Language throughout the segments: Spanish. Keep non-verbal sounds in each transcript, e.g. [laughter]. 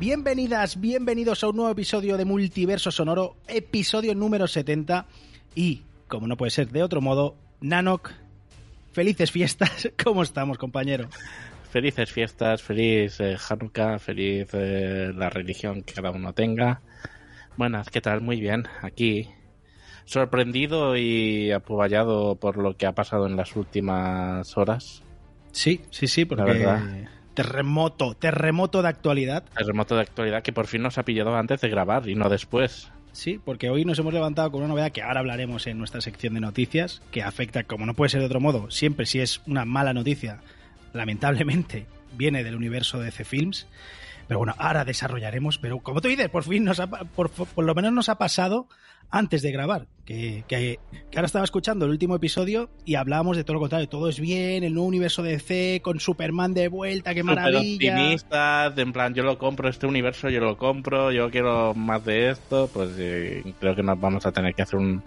Bienvenidas, bienvenidos a un nuevo episodio de Multiverso Sonoro, episodio número 70. Y, como no puede ser de otro modo, Nanok, felices fiestas. [laughs] ¿Cómo estamos, compañero? Felices fiestas, feliz eh, Hanukkah, feliz eh, la religión que cada uno tenga. Buenas, ¿qué tal? Muy bien, aquí sorprendido y apuballado por lo que ha pasado en las últimas horas. Sí, sí, sí, porque... La verdad. Terremoto, terremoto de actualidad. Terremoto de actualidad que por fin nos ha pillado antes de grabar y no después. Sí, porque hoy nos hemos levantado con una novedad que ahora hablaremos en nuestra sección de noticias, que afecta, como no puede ser de otro modo, siempre si es una mala noticia, lamentablemente viene del universo de DC Films. Pero bueno, ahora desarrollaremos. Pero como tú dices, por fin nos ha, por, por lo menos nos ha pasado antes de grabar. Que, que, que, ahora estaba escuchando el último episodio y hablábamos de todo lo contrario. Todo es bien, el nuevo universo de DC con Superman de vuelta, qué maravilla. optimistas, en plan, yo lo compro, este universo yo lo compro, yo quiero más de esto. Pues eh, creo que nos vamos a tener que hacer un,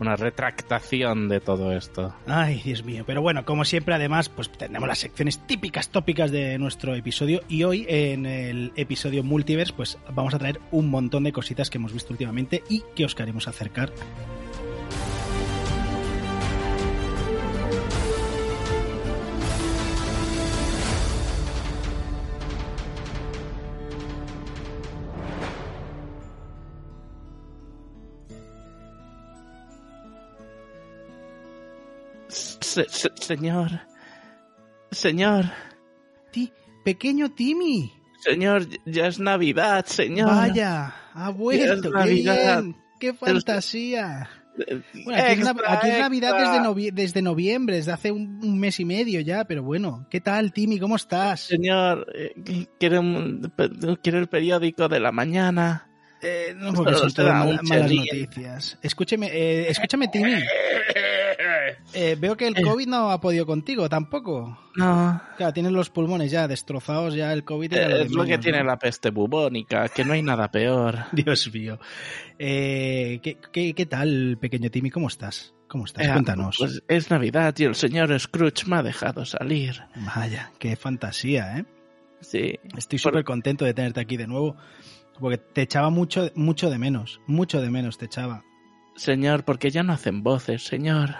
una retractación de todo esto. Ay, Dios mío. Pero bueno, como siempre, además, pues tenemos las secciones típicas, tópicas de nuestro episodio. Y hoy, en el episodio Multiverse, pues vamos a traer un montón de cositas que hemos visto últimamente y que os queremos acercar. Se, se, señor. Señor. Ti, pequeño Timmy. Señor, ya es Navidad, señor. Vaya, ha vuelto. Qué, bien, qué fantasía. Bueno, aquí, extra, es, aquí es Navidad desde, novie desde, noviembre, desde hace un, un, mes y medio ya, pero bueno. ¿Qué tal, Timmy? ¿Cómo estás? Señor, eh, ¿quiere, un, ¿quiere el periódico de la mañana? Eh, no, porque son todas malas, malas noticias. Escúcheme, eh, escúchame, Timmy. [laughs] Eh, veo que el COVID no ha podido contigo tampoco. No. Claro, tienes los pulmones ya destrozados, ya el COVID. Eh, es lo que ¿no? tiene la peste bubónica, que no hay nada peor. [laughs] Dios mío. Eh, ¿qué, qué, qué, tal, pequeño Timmy? ¿Cómo estás? ¿Cómo estás? Cuéntanos. Pues es Navidad y el señor Scrooge me ha dejado salir. Vaya, qué fantasía, ¿eh? Sí. Estoy súper contento de tenerte aquí de nuevo. Porque te echaba mucho, mucho de menos. Mucho de menos te echaba. Señor, porque ya no hacen voces, señor.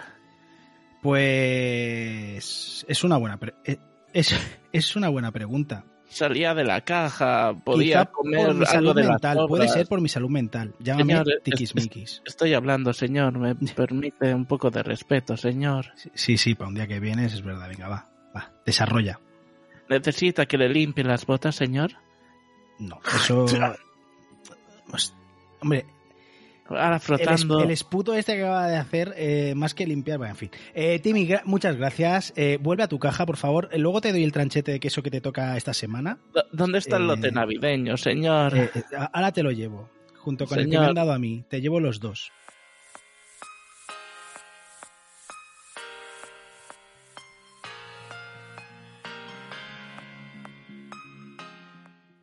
Pues es una buena es, [laughs] es una buena pregunta. Salía de la caja, podía Quizá comer por mi algo salud de las mental, sobras. puede ser por mi salud mental. Llámame Señor, es- tiquismiquis. Estoy hablando, señor. Me [laughs] permite un poco de respeto, señor. Sí, sí, para un día que vienes es verdad. Venga, va, va, desarrolla. ¿Necesita que le limpie las botas, señor? No, eso. [laughs] Pues, hombre, Ahora el, frotando. el esputo este que acaba de hacer, eh, más que limpiar, bueno, en fin. Eh, Timmy, gra- muchas gracias. Eh, vuelve a tu caja, por favor. Eh, Luego te doy el tranchete de queso que te toca esta semana. ¿Dónde está el lote navideño, señor? Ahora te lo llevo, junto con el que me han dado a mí. Te llevo los dos.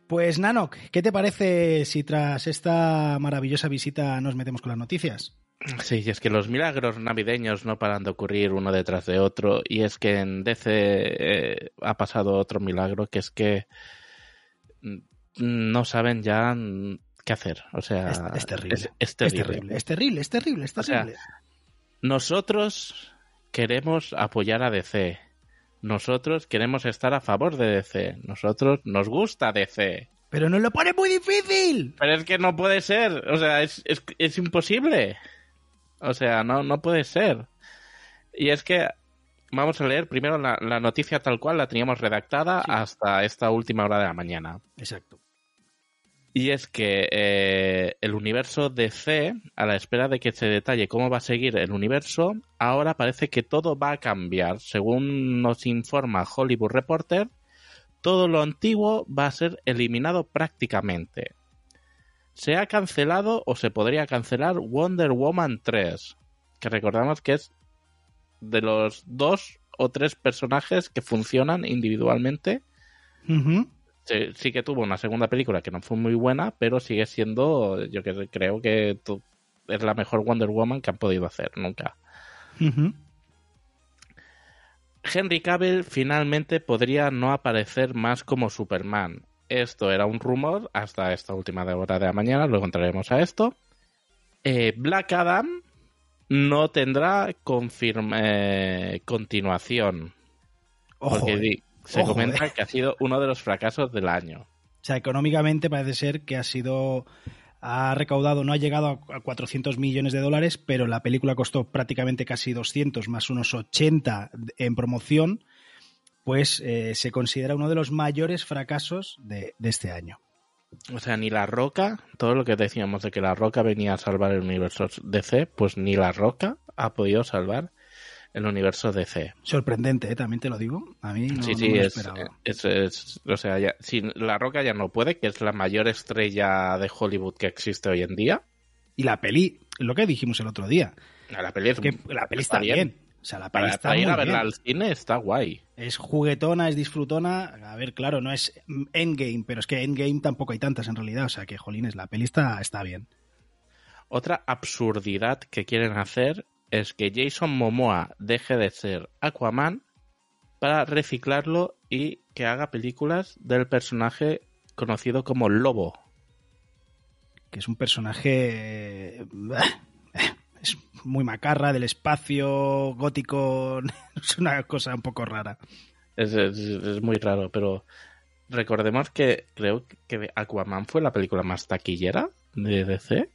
Pues Nanok, ¿qué te parece si tras esta maravillosa visita nos metemos con las noticias? Sí, y es que los milagros navideños no paran de ocurrir uno detrás de otro. Y es que en DC eh, ha pasado otro milagro, que es que no saben ya qué hacer. O sea, Es, es terrible. Es, es terrible. Es terrible, es terrible, es O sea, terrible. Nosotros queremos apoyar a DC. Nosotros queremos estar a favor de DC. Nosotros nos gusta DC. Pero nos lo pone muy difícil. Pero es que no puede ser. O sea, es, es, es imposible. O sea, no, no puede ser. Y es que vamos a leer primero la, la noticia tal cual la teníamos redactada Sí. hasta esta última hora de la mañana. Exacto. Y es que eh, el universo DC, a la espera de que se detalle cómo va a seguir el universo, ahora parece que todo va a cambiar. Según nos informa Hollywood Reporter, todo lo antiguo va a ser eliminado prácticamente. Se ha cancelado o se podría cancelar Wonder Woman 3, que recordamos que es de los dos o tres personajes que funcionan individualmente. Sí, sí que tuvo una segunda película que no fue muy buena, pero sigue siendo, yo que creo que es la mejor Wonder Woman que han podido hacer nunca. Henry Cavill finalmente podría no aparecer más como Superman. Esto era un rumor hasta esta última hora de la mañana, luego entraremos a esto. Eh, Black Adam no tendrá eh, continuación, Ojo, porque eh. Se Ojo, comenta eh. que ha sido uno de los fracasos del año. O sea, económicamente parece ser que ha sido. Ha recaudado, no ha llegado a a 400 millones de dólares, pero la película costó prácticamente casi 200 más unos 80 en promoción. Pues eh, se considera uno de los mayores fracasos de, de este año. O sea, ni la Roca, todo lo que decíamos de que la Roca venía a salvar el universo DC, pues ni la Roca ha podido salvar el universo DC. Sorprendente, ¿eh? también te lo digo. A mí no, sí, no sí, me lo es, esperaba. es- es- o sea, ya, si la Roca ya no puede, que es la mayor estrella de Hollywood que existe hoy en día. Y la peli, lo que dijimos el otro día, La peli es que la peli está bien. O sea, la peli Para, está para ir muy a verla bien. al cine está guay. Es juguetona, es disfrutona. A ver, claro, no es Endgame, pero es que Endgame tampoco hay tantas en realidad. O sea que, jolines, la peli está, está bien. Otra absurdidad que quieren hacer es que Jason Momoa deje de ser Aquaman para reciclarlo y que haga películas del personaje conocido como Lobo. Que es un personaje. eh, Es muy macarra, del espacio, gótico. [laughs] Es una cosa un poco rara. Es, es- es muy raro, pero recordemos que creo que Aquaman fue la película más taquillera de DC.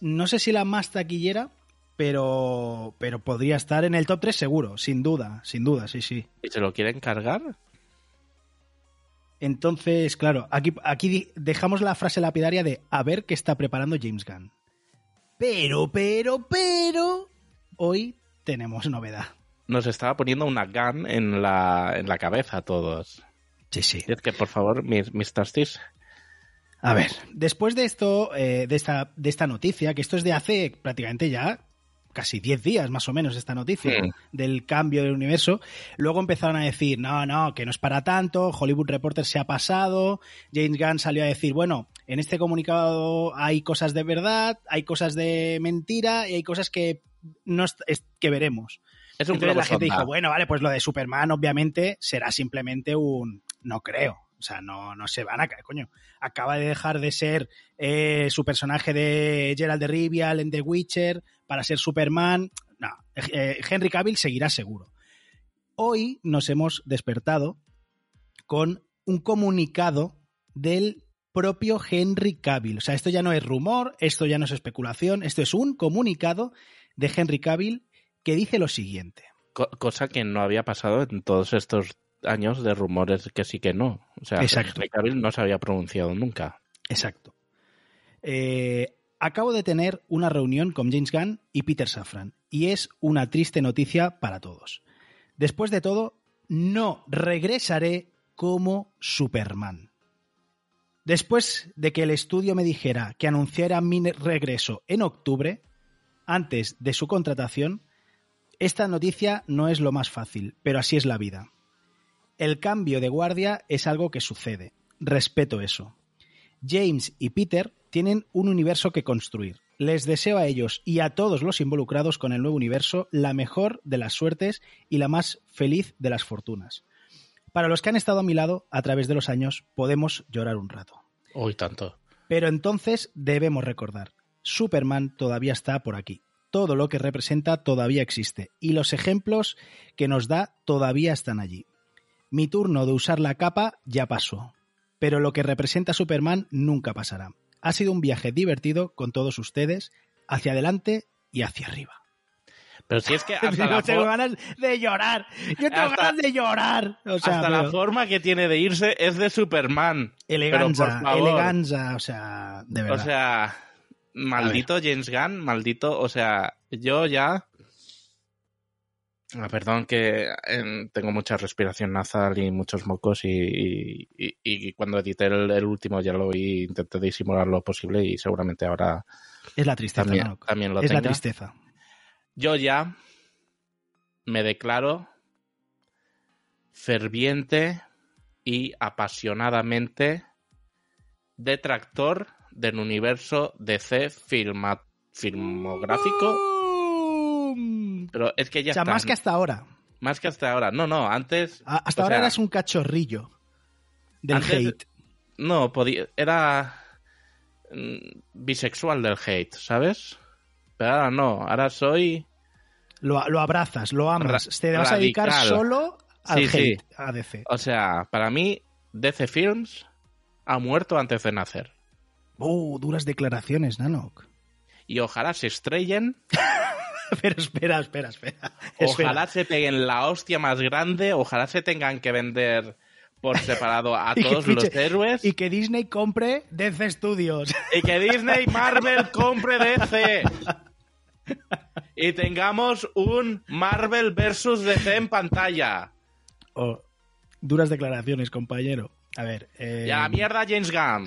No sé si la más taquillera, pero, pero podría estar en el top 3 seguro, sin duda, sin duda, sí, sí. ¿Y se lo quieren cargar? Entonces, claro, aquí, aquí dejamos la frase lapidaria de a ver qué está preparando James Gunn. Pero, pero, pero, hoy tenemos novedad. Nos estaba poniendo una gun en la, en la cabeza a todos. Sí, sí. Es que, por favor, mis Tastis, A ver, después de esto, eh, de, esta, de esta noticia, que esto es de hace prácticamente ya casi 10 días más o menos esta noticia Sí. del cambio del universo, luego empezaron a decir, no, no, que no es para tanto, Hollywood Reporter se ha pasado, James Gunn salió a decir, bueno, en este comunicado hay cosas de verdad, hay cosas de mentira y hay cosas que no es- que veremos. es un Entonces la gente sonda. dijo, bueno, vale, pues lo de Superman obviamente será simplemente un... No creo. O sea, no, no se van a caer, coño. Acaba de dejar de ser eh, su personaje de Gerald de Rivia en The Witcher para ser Superman. No, eh, Henry Cavill seguirá seguro. Hoy nos hemos despertado con un comunicado del propio Henry Cavill. O sea, esto ya no es rumor, esto ya no es especulación, esto es un comunicado de Henry Cavill que dice lo siguiente. Co- cosa que no había pasado en todos estos años de rumores que sí que no. O sea, Exacto. No se había pronunciado nunca. Exacto. Eh, acabo de tener una reunión con James Gunn y Peter Safran y es una triste noticia para todos. Después de todo, no regresaré como Superman. Después de que el estudio me dijera que anunciara mi regreso en octubre, antes de su contratación, esta noticia no es lo más fácil, pero así es la vida. El cambio de guardia es algo que sucede. Respeto eso. James y Peter tienen un universo que construir. Les deseo a ellos y a todos los involucrados con el nuevo universo la mejor de las suertes y la más feliz de las fortunas. Para los que han estado a mi lado a través de los años, podemos llorar un rato. Hoy tanto. Pero entonces debemos recordar, Superman todavía está por aquí. Todo lo que representa todavía existe y los ejemplos que nos da todavía están allí. Mi turno de usar la capa ya pasó. pero lo que representa Superman nunca pasará. Ha sido un viaje divertido con todos ustedes, hacia adelante y hacia arriba. Pero si es que [laughs] hasta, la, tengo ganas de llorar. Yo tengo Hasta- ganas de llorar. O sea, hasta la forma que tiene de irse es de Superman. eleganza, eleganza, o sea, de verdad. O sea, maldito James Gunn, maldito, o sea, yo ya... Ah, perdón que em, tengo mucha respiración nasal y muchos mocos y, y- cuando edité el, el último ya lo vi, intenté disimular lo posible y seguramente ahora es la tristeza, también, ¿no? también lo Es la tristeza. Yo ya me declaro ferviente y apasionadamente detractor del universo DC filma- filmográfico. Pero es que ya O sea, más que hasta ahora. Más que hasta ahora. No, no, antes. A- Hasta ahora sea, eras un cachorrillo del Antes- hate. No, podía. Era. mm, bisexual del hate, ¿sabes? Pero ahora no. Ahora soy. Lo, lo abrazas, lo amas. Ra- Te vas a dedicar solo al Sí, sí. hate, a DC. O sea, para mí, DC Films ha muerto antes de nacer. Uh, duras declaraciones, Nanok. Y ojalá se estrellen, [laughs] [laughs] Pero espera, espera, espera. ojalá Espera. se peguen la hostia más grande, ojalá se tengan que vender por separado a [laughs] que todos los héroes Y que Disney compre DC Studios. y que Disney Marvel compre DC. Y tengamos un Marvel versus DC en pantalla. Oh, duras declaraciones, compañero. A ver. eh, Y a la mierda James Gunn.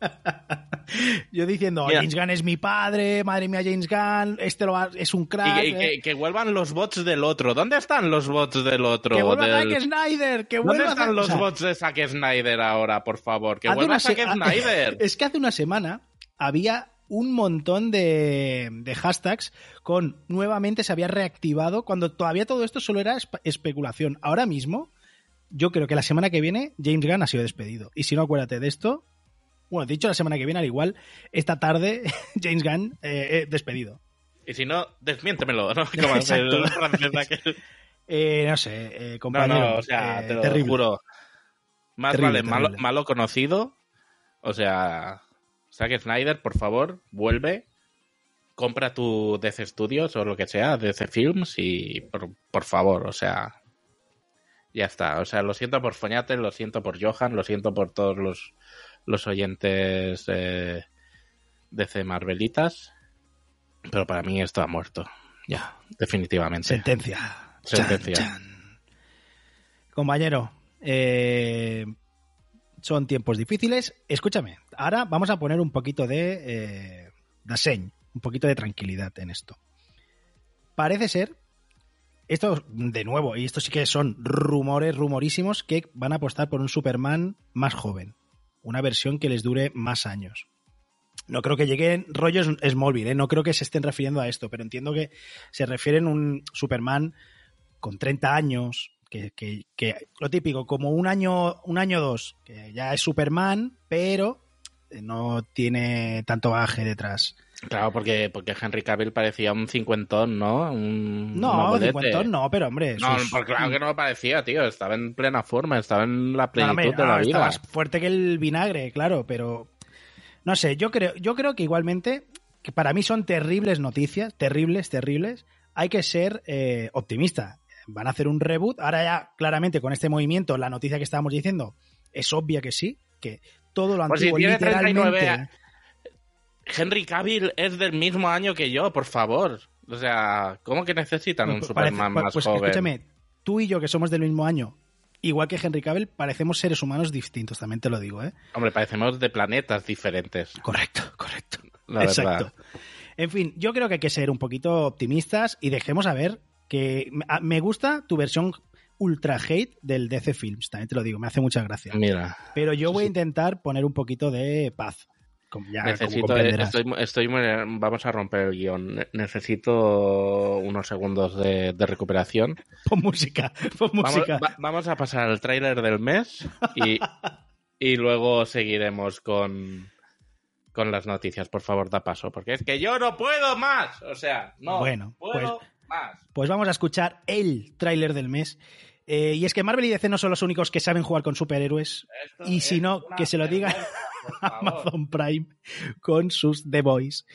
[laughs] Yo diciendo, Mira. James Gunn es mi padre, madre mía, James Gunn, este lo va- es un crack. que, y eh. que- que vuelvan los bots del otro. ¿Dónde están los bots del otro? Que vuelva Del- Zack Snyder, que ¿Dónde están Zack- los o sea, bots de Zack Snyder ahora, por favor? Que vuelva se- Zack Snyder. [laughs] Es que hace una semana había un montón de, de hashtags con nuevamente se había reactivado cuando todavía todo esto solo era espe- especulación. Ahora mismo, yo creo que la semana que viene James Gunn ha sido despedido. Y si no, acuérdate de esto. Bueno, dicho la semana que viene, al igual, esta tarde [laughs] James Gunn eh, eh, despedido. Y si no, desmiéntemelo, ¿no? [laughs] Como el francés aquel. [laughs] Eh, no sé, eh, No, compañero. no, o sea, eh, te lo terrible. juro. Más Terrible, vale malo, malo conocido. O sea, Zack Snyder, por favor, vuelve. Compra tu DC Studios o lo que sea, DC Films y por, por favor, o sea, ya está. O sea, lo siento por Foñate, lo siento por Johan, lo siento por todos los, los oyentes eh, DC Marvelitas, pero para mí esto ha muerto. Ya, definitivamente. Sentencia. Sentencia. Chan, chan. Compañero, eh, son tiempos difíciles. Escúchame, ahora vamos a poner un poquito de, eh, de un poquito de tranquilidad en esto. Parece ser, esto de nuevo, y esto sí que son rumores rumorísimos, que van a apostar por un Superman más joven. Una versión que les dure más años. No creo que lleguen rollos Smallville, ¿eh? no creo que se estén refiriendo a esto, pero entiendo que se refieren a un Superman con 30 años, que, que- que lo típico, como un año, un año dos, que ya es Superman, pero no tiene tanto bagaje detrás. Claro, porque, porque Henry Cavill parecía un cincuentón, ¿no? Un, un No, abuelete. cincuentón no, pero hombre. No, sus- pues claro que no lo parecía, tío. Estaba en plena forma, estaba en la No, plenitud hombre, de la no, vida. más fuerte que el vinagre, claro, pero no sé, yo creo, yo creo que igualmente, que para mí son terribles noticias, terribles, terribles. Hay que ser eh, optimista. Van a hacer un reboot. Ahora ya, claramente, con este movimiento, la noticia que estábamos diciendo es obvia que sí, que todo lo Pues si antiguo tiene literalmente. 39 Henry Cavill es del mismo año que yo, por favor. O sea, ¿cómo que necesitan un Pues Superman parece- más pues joven? escúchame, tú y yo que somos del mismo año, igual que Henry Cavill, parecemos seres humanos distintos, también te lo digo, ¿eh? Hombre, parecemos de planetas diferentes, Correcto, [laughs] correcto. la Exacto. verdad. En fin, yo creo que hay que ser un poquito optimistas y dejemos a ver que me gusta tu versión ultra hate del DC Films, también te lo digo, me hace mucha gracia. Mira, Pero yo voy a intentar poner un poquito de paz. Como ya, como necesito, comprenderás. estoy, vamos a romper el guion. Ne- Necesito unos segundos de, de recuperación. [laughs] Pon música, pon Vamos, música. va- vamos a pasar al tráiler del mes y, [laughs] y luego seguiremos con, con las noticias. Por favor, da paso, porque es que yo no puedo más. O sea, no Bueno, puedo más. Pues vamos a escuchar el tráiler del mes Eh, y es que Marvel y DC no son los únicos que saben jugar con superhéroes. y si no, que se lo diga [laughs] Amazon Prime con sus The Boys.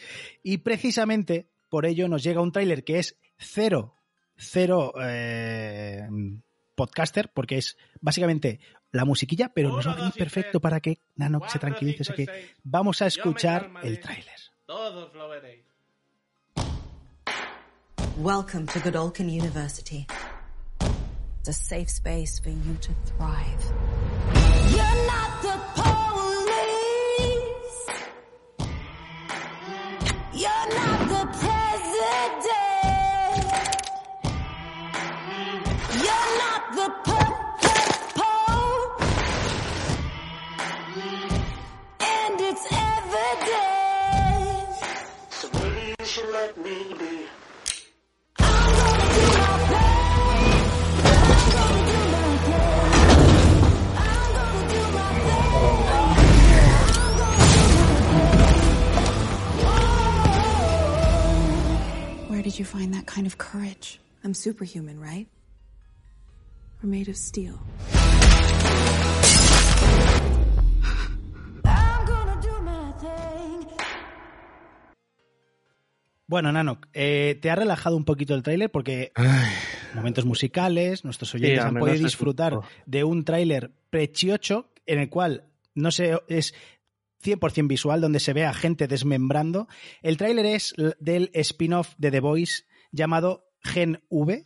Y precisamente por ello nos llega un tráiler que es cero, cero eh, podcaster, porque es básicamente la musiquilla, pero nos va a venir perfecto para que Nano se tranquilice. Así que vamos a escuchar el tráiler. Todos lo veréis. Welcome to Godolkin University. It's a safe space for you to thrive. You're not the police. You're not the president. You're not the po-po-po. And it's evident. So maybe you should let me be. Did you find that kind of courage? I'm superhuman, right? We're made of steel. I'm gonna do my thing. Bueno, Nano, eh, te ha relajado un poquito el tráiler porque momentos musicales, nuestros oyentes han podido disfrutar de un tráiler precioso en el cual no sé, es 100% visual, donde se ve a gente desmembrando. El tráiler es del spin-off de The Voice llamado Gen V,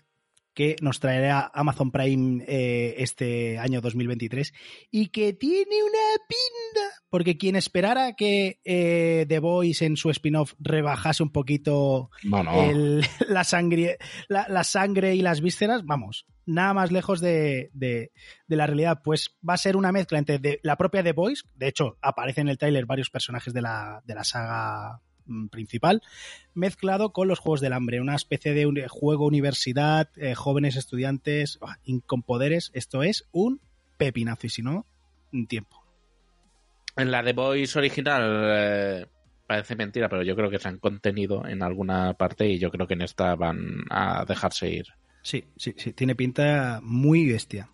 que nos traerá Amazon Prime eh, este año 2023 y que tiene una pinta, porque quien esperara que eh, The Voice en su spin-off rebajase un poquito el- [laughs] la, sangre, la, la sangre y las vísceras, vamos, nada más lejos de, de- de la realidad. Pues va a ser una mezcla entre de- la propia The Voice, de hecho aparece en el tráiler varios personajes de la, de la saga principal, mezclado con los Juegos del Hambre, una especie de un- juego universidad, eh, jóvenes estudiantes ah, con poderes. Esto es un pepinazo y si no, un tiempo. En la de Voice original eh, parece mentira, pero yo creo que se han contenido en alguna parte y yo creo que en esta van a dejarse ir. Sí, sí, sí, tiene pinta muy bestia.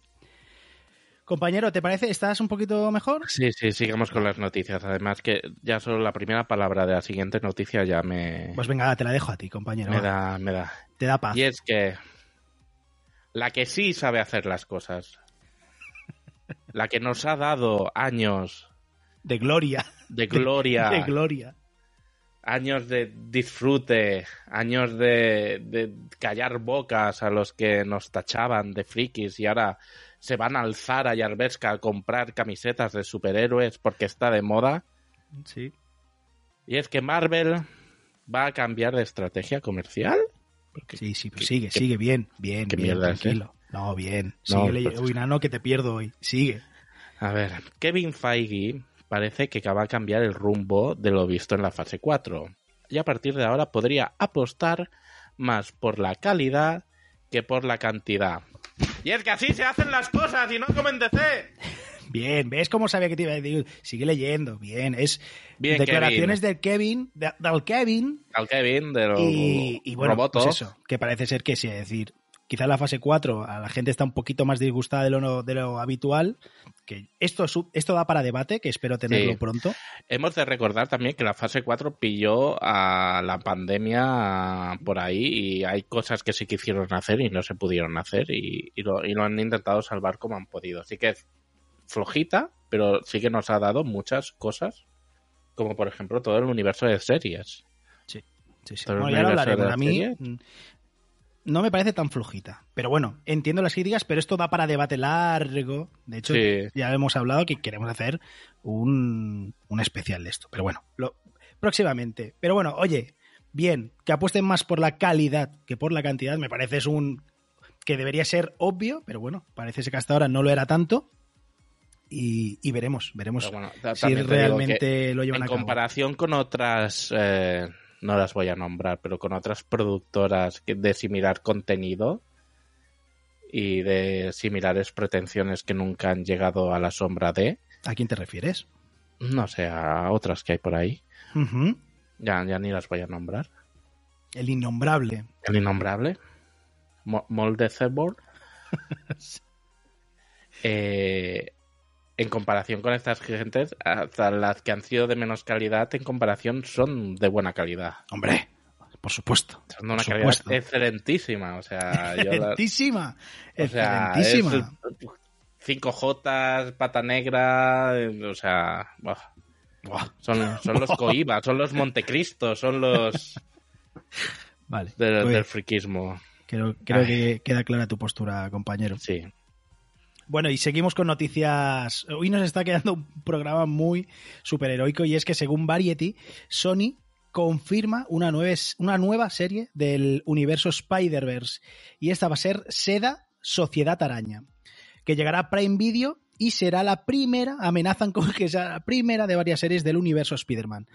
Compañero, ¿te parece? ¿Estás un poquito mejor? Sí, sí, sigamos con las noticias. Además que ya solo la primera palabra de la siguiente noticia ya me, Pues venga, te la dejo a ti, compañero. me da, me da. Te da paz. Y es que la que sí sabe hacer las cosas, [laughs] la que nos ha dado años De gloria. de gloria, [laughs] De gloria. años de disfrute, años de, de callar bocas a los que nos tachaban de frikis y ahora se van a alzar a Yarberska a comprar camisetas de superhéroes porque está de moda. Sí. Y es que Marvel va a cambiar de estrategia comercial. Porque- Sí, sí, pues ¿Qué- sigue, sigue bien, bien, qué bien, mierda es, tranquilo. No, bien. No, Sigue pues- Uy, no, que te pierdo hoy. Sigue. A ver, Kevin Feige parece que va a cambiar el rumbo de lo visto en la fase 4. Y a partir de ahora podría apostar más por la calidad que por la cantidad. Y es que así se hacen las cosas y no como en DC. Bien, ¿ves cómo sabía que te iba a decir? Sigue leyendo, bien. Es Bien, declaraciones del Kevin, de- del Kevin, Al Kevin de los y, y bueno, robotos. pues eso, que parece ser que sí, es decir, quizá la fase 4 a la gente está un poquito más disgustada de lo, de lo habitual, que esto, esto da para debate, que espero tenerlo Sí. pronto. Hemos de recordar también que la fase 4 pilló a la pandemia por ahí y hay cosas que sí quisieron hacer y no se pudieron hacer y, y lo, y lo han intentado salvar como han podido. Así que es flojita, pero sí que nos ha dado muchas cosas, como por ejemplo todo el universo de series. Sí, sí. El Bueno, ya lo hablaremos. la A mí no me parece tan flojita. Pero bueno, entiendo las críticas, pero esto da para debate largo. De hecho, Sí. ya hemos hablado que queremos hacer un, un especial de esto. Pero bueno, lo, próximamente. Pero bueno, oye, bien, que apuesten más por la calidad que por la cantidad, me parece es un que debería ser obvio, pero bueno, parece ser que hasta ahora no lo era tanto. Y, y veremos, veremos bueno, si realmente lo llevan en a cabo. comparación con otras, eh, no las voy a nombrar, pero con otras productoras de similar contenido y de similares pretensiones que nunca han llegado a la sombra de, ¿A quién te refieres? no sé, a otras que hay por ahí, ya, ya ni las voy a nombrar. El innombrable. El innombrable, Mo- Molde Cyborg, [laughs] Eh, en comparación con estas gentes, hasta las que han sido de menos calidad, en comparación son de buena calidad. Hombre, por supuesto. Son de una calidad supuesto. excelentísima. O sea, yo la- Excelentísima. o sea, es Excelentísima. 5J, pata negra, o sea, buah. Buah. son, son los [laughs] Coiba, son los Montecristo, son los Vale. del, del friquismo. Creo, creo que queda clara tu postura, compañero. Sí. Bueno, y seguimos con noticias. Hoy nos está quedando un programa muy superheroico y es que según Variety, Sony confirma una nueva, una nueva serie del universo Spider-Verse y esta va a ser Seda Sociedad Araña, que llegará a Prime Video y será la primera, amenazan con que sea la primera de varias series del universo Spider-Man.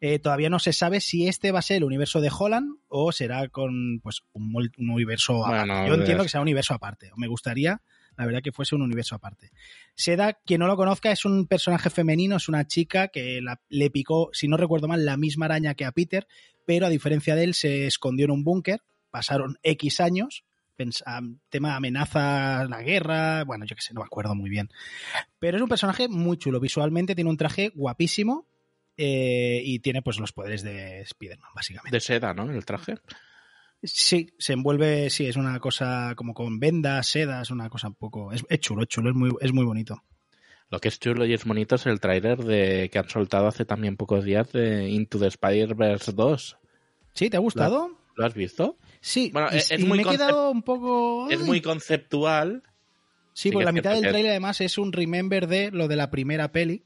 Eh, todavía no se sabe si este va a ser el universo de Holland o será con pues un, un universo Bueno, aparte. Yo entiendo que sea un universo aparte. Me gustaría, la verdad, que fuese un universo aparte. Seda, quien no lo conozca, es un personaje femenino, es una chica que le picó, si no recuerdo mal, la misma araña que a Peter, pero a diferencia de él se escondió en un búnker, pasaron X años, tema amenaza, la guerra, bueno, yo qué sé, no me acuerdo muy bien. Pero es un personaje muy chulo, visualmente tiene un traje guapísimo eh, y tiene pues los poderes de Spider-Man, básicamente. De seda, ¿no? El traje. Sí, se envuelve, sí, es una cosa como con vendas, sedas, una cosa un poco... Es, es chulo, es chulo, es muy, es muy bonito. Lo que es chulo y es bonito es el tráiler de que han soltado hace también pocos días de Into the Spider-Verse 2. ¿Sí? ¿Te ha gustado? ¿Lo has visto? Sí, Bueno, y, es- y muy me he quedado un poco... Es muy conceptual. Sí, sí que la mitad del trailer además es un remember de lo de la primera peli.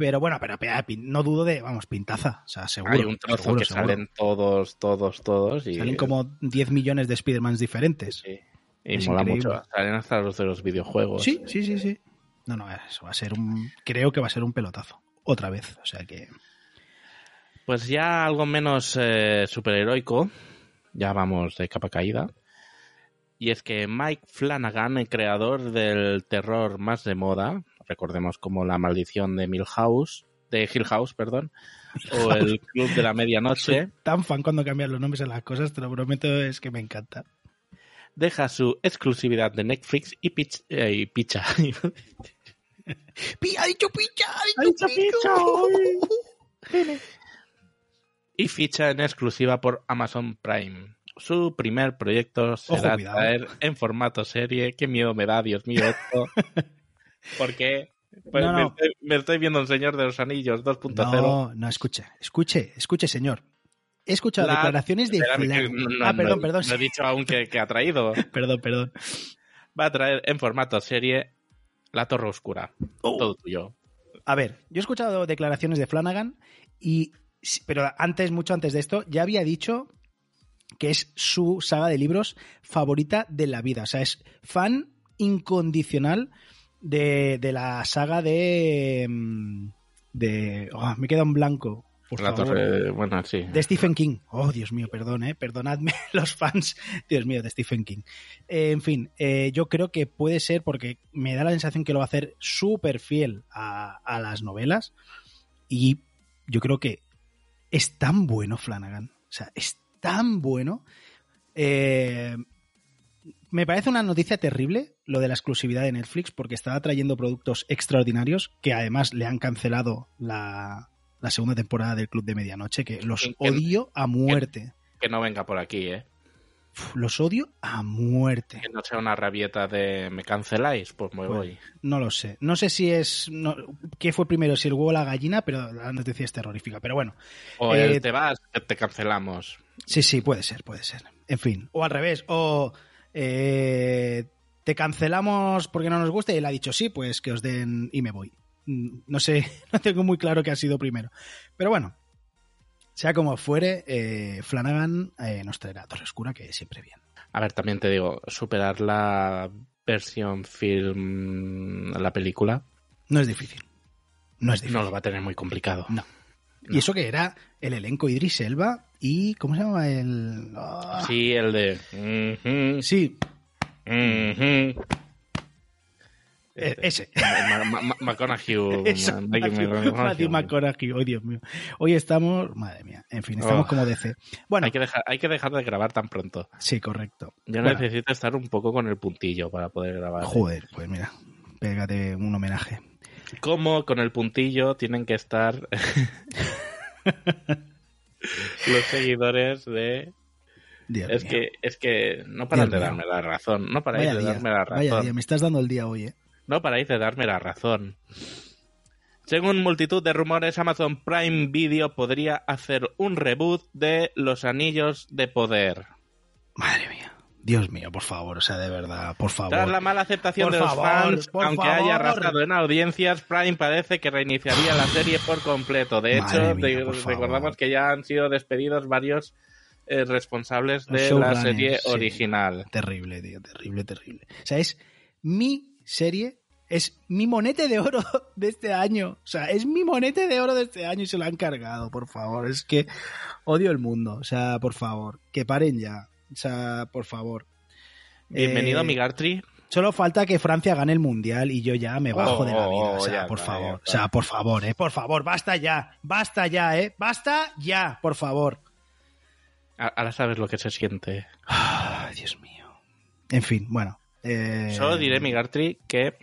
Pero bueno, pero, no dudo de, vamos, pintaza. O sea, seguro. Hay un trozo seguro, que seguro. salen todos, todos, todos. Y, Salen como 10 millones de Spider-Mans diferentes. Sí. Y Es mola increíble. mucho. Salen hasta los de los videojuegos. Sí, sí, sí, sí. No, no, eso va a ser un... Creo que va a ser un pelotazo. Otra vez. O sea que... Pues ya algo menos eh, superheroico, ya vamos de capa caída. Y es que Mike Flanagan, el creador del terror más de moda, recordemos como La maldición de Milhouse, de Hill House, perdón, o El Club de la Medianoche, [laughs] Tan fan cuando cambian los nombres de las cosas, te lo prometo, es que me encanta. deja su exclusividad de Netflix y, pich- eh, y picha. ¡Pi! ¡Ha dicho picha! ¡Ha dicho picha! y ficha en exclusiva por Amazon Prime. Su primer proyecto será cuidado. traer en formato serie. Qué miedo me da, Dios mío, esto. [laughs] ¿Por qué? Pues No, me, estoy, me estoy viendo El Señor de los Anillos 2.0. No, no, escuche, escuche, escuche, señor. He escuchado La- declaraciones de Espérame, que Flanagan. no- no- ah, perdón, no- perdón. No he dicho aún que, que ha traído. [laughs] Perdón, perdón. Va a traer en formato serie La Torre Oscura. Oh. Todo tuyo. A ver, yo he escuchado declaraciones de Flanagan y pero antes, mucho antes de esto, ya había dicho que es su saga de libros favorita de la vida. O sea, es fan incondicional de, de la saga de. mm, de oh, me queda en blanco. Por la favor. Torre, bueno, sí. De Stephen King. Oh, Dios mío, perdón, eh. Perdonadme [laughs] los fans. Dios mío, de Stephen King. Eh, en fin, eh, yo creo que puede ser porque me da la sensación que lo va a hacer súper fiel a, a las novelas. Y yo creo que es tan bueno Flanagan. O sea, es tan bueno. Eh, me parece una noticia terrible lo de la exclusividad de Netflix porque estaba trayendo productos extraordinarios que además le han cancelado la, la segunda temporada del Club de Medianoche, que los Que- odio a muerte. Que no venga por aquí, ¿eh? Los odio a muerte. Que no sea una rabieta de me canceláis, pues me Bueno. voy. No lo sé. No sé si es. No, ¿Qué fue primero, si el huevo o la gallina? Pero la noticia es terrorífica. Pero bueno, O Eh, el te vas, te cancelamos. sí, sí, puede ser, puede ser. En fin. O al revés. O. eh, te cancelamos porque no nos gusta y él ha dicho sí, pues que os den y me voy. Mm, No sé, [laughs] no tengo muy claro qué ha sido primero. Pero bueno, sea como fuere, eh, Flanagan eh, nos traerá Torre Oscura, que siempre bien. A ver, también te digo, superar la versión film, la película, No es difícil. No es difícil. no lo va a tener muy complicado. No. Y eso que era el elenco Idris Elba y. ¿Cómo se llama? El. ah, Sí, el de... Sí, ujú. Eh, ese. McConaughey. McConaughey. Matthew McConaughey. Oh, Dios mío. Hoy estamos, madre mía, en fin, estamos Oh. como DC. Bueno, Hay que, dejar, hay que dejar de grabar tan pronto. sí, correcto. Yo Bueno, necesito estar un poco con el puntillo para poder grabar. Joder, pues mira, pégate un homenaje. ¿Cómo con el puntillo tienen que estar [laughs] [laughs] los seguidores de... Dios Es que, es que no paran Dios de darme la razón. No paráis vaya de día, darme la vaya razón. día, me estás dando el día hoy, ¿eh? No paráis de darme la razón. Según multitud de rumores, Amazon Prime Video podría hacer un reboot de Los Anillos de Poder. Madre mía. Dios mío, por favor, o sea, de verdad, por favor. Tras la mala aceptación Por de los favor, fans, aunque favor. haya arrastrado en audiencias, Prime parece que reiniciaría la serie por completo. De hecho, mía, recordamos que ya han sido despedidos varios eh, responsables de la serie sí. original. Terrible, tío, terrible, terrible. O sea, es mi serie, es mi monete de oro [laughs] de este año. O sea, es mi monete de oro de este año y se lo han cargado, por favor. Es que odio el mundo. O sea, por favor, que paren ya. O sea, por favor. Bienvenido, Eh, Migartri. Solo falta que Francia gane el mundial y yo ya me bajo Oh, de la vida. O sea, por está, favor. O sea, por favor, eh. Por favor, basta ya. Basta ya, eh. Basta ya, por favor. Ahora sabes lo que se siente. Ay, Dios mío. En fin, bueno. eh, Solo diré, Migartri, que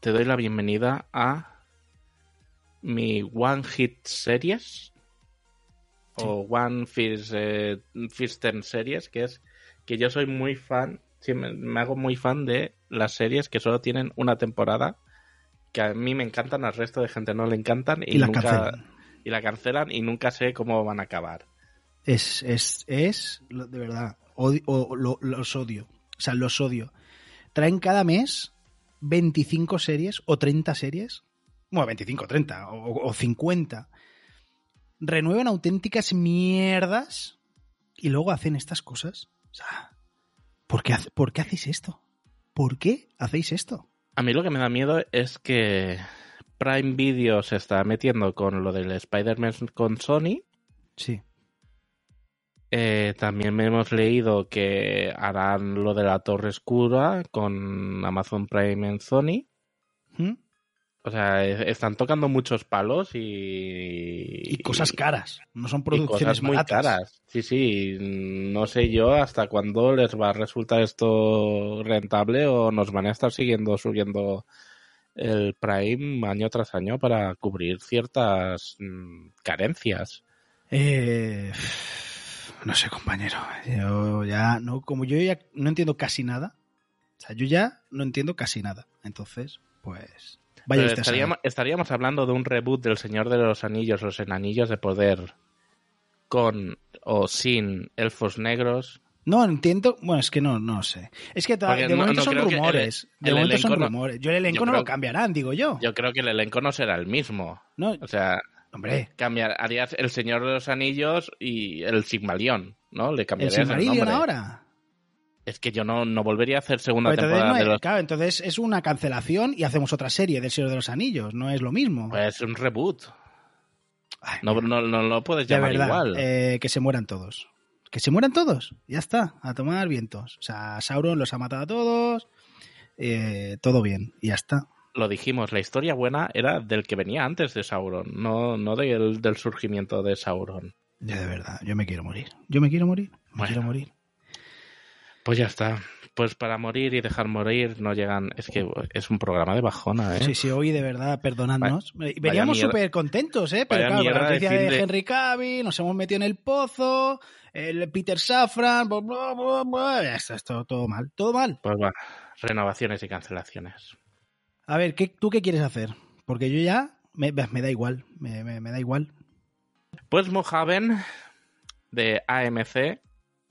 te doy la bienvenida a mi One Hit Series o One First, eh, First Ten Series, que es que yo soy muy fan, me, hago muy fan de las series que solo tienen una temporada, que a mí me encantan, al resto de gente no le encantan y, Y las nunca cancelan. y la cancelan y nunca sé cómo van a acabar. Es, es, es, de verdad, odio- o- lo- los odio. O sea, los odio. Traen cada mes 25 series o 30 series. Bueno, 25, 30 o, o 50. Renuevan auténticas mierdas y luego hacen estas cosas. O sea, ¿por qué, ¿por qué hacéis esto? ¿Por qué hacéis esto? A mí lo que me da miedo es que Prime Video se está metiendo con lo del Spider-Man con Sony. Sí. Eh, también hemos leído que harán lo de la Torre Oscura con Amazon Prime en Sony. ¿Mm? O sea, están tocando muchos palos y... Y cosas caras. No son y producciones cosas muy baratas. caras. Sí, sí. No sé yo hasta cuándo les va a resultar esto rentable o nos van a estar siguiendo subiendo el Prime año tras año para cubrir ciertas mm, carencias. Eh, no sé, compañero. Yo ya no, como yo ya no entiendo casi nada. O sea, yo ya no entiendo casi nada. Entonces, pues. Vaya Pero estaríamos, estaríamos hablando de un reboot del Señor de los Anillos, los Enanillos de Poder, con o sin elfos negros. No entiendo. Bueno, es que no, no sé. Es que Porque de no- momento no son el- rumores. de momento son rumores. Yo el elenco yo no creo lo cambiarán, digo yo. Yo creo que el elenco no será el mismo. No, O sea, hombre. cambiar, harías el Señor de los Anillos y el Sigmalión, ¿no? Le El cambiarías el, nombre. ahora. Es que yo no, no volvería a hacer segunda temporada no es, de los... claro, entonces es una cancelación y hacemos otra serie del Señor de los Anillos. No es lo mismo. Pues un reboot. Ay, No, no, no lo puedes de llamar verdad, igual. eh, que se mueran todos. Que se mueran todos. Ya está, a tomar vientos. O sea, Sauron los ha matado a todos. eh, todo bien, y ya está. Lo dijimos, la historia buena era del que venía antes de Sauron, no, no del, del surgimiento de Sauron. Yo de verdad, yo me quiero morir. Yo me quiero morir. Me Bueno. quiero morir. Pues ya está. Pues para morir y dejar morir no llegan. Es que es un programa de bajona, ¿eh? Sí, sí, hoy de verdad, perdonadnos. Vaya- Veníamos vaya mierda- súper contentos, ¿eh? Pero claro, la noticia de, de- Henry Cavill, nos hemos metido en el pozo, el Peter Safran, bla, bla, bla, ya está, todo, todo mal, todo mal. Pues va, renovaciones y cancelaciones. A ver, ¿qué, ¿tú qué quieres hacer? Porque yo ya me, me da igual, me, me- me da igual. Pues Mojaven de AMC.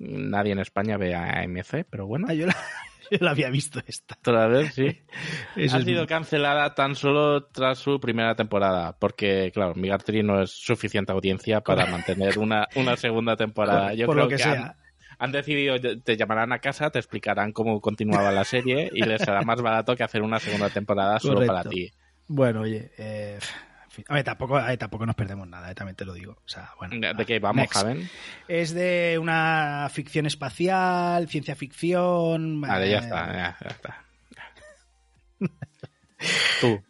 Nadie en España ve a AMC, pero bueno. Ah, yo, la, [laughs] yo la había visto esta. Otra vez, sí. [laughs] Eso ha es sido muy- cancelada tan solo tras su primera temporada, porque, claro, Migartri no es suficiente audiencia para mantener una, una segunda temporada. Yo por creo lo que, que, sea. Han, han decidido, te llamarán a casa, te explicarán cómo continuaba la serie y les será más barato que hacer una segunda temporada solo Correcto. para ti. Bueno, oye, eh, fin. A ver, tampoco, a ver, tampoco nos perdemos nada, eh, también te lo digo. O sea, bueno. ¿De qué vamos, next. Javen? Es de una ficción espacial, ciencia ficción. Vale, ya eh, está, ya, ya está. [laughs] Tú.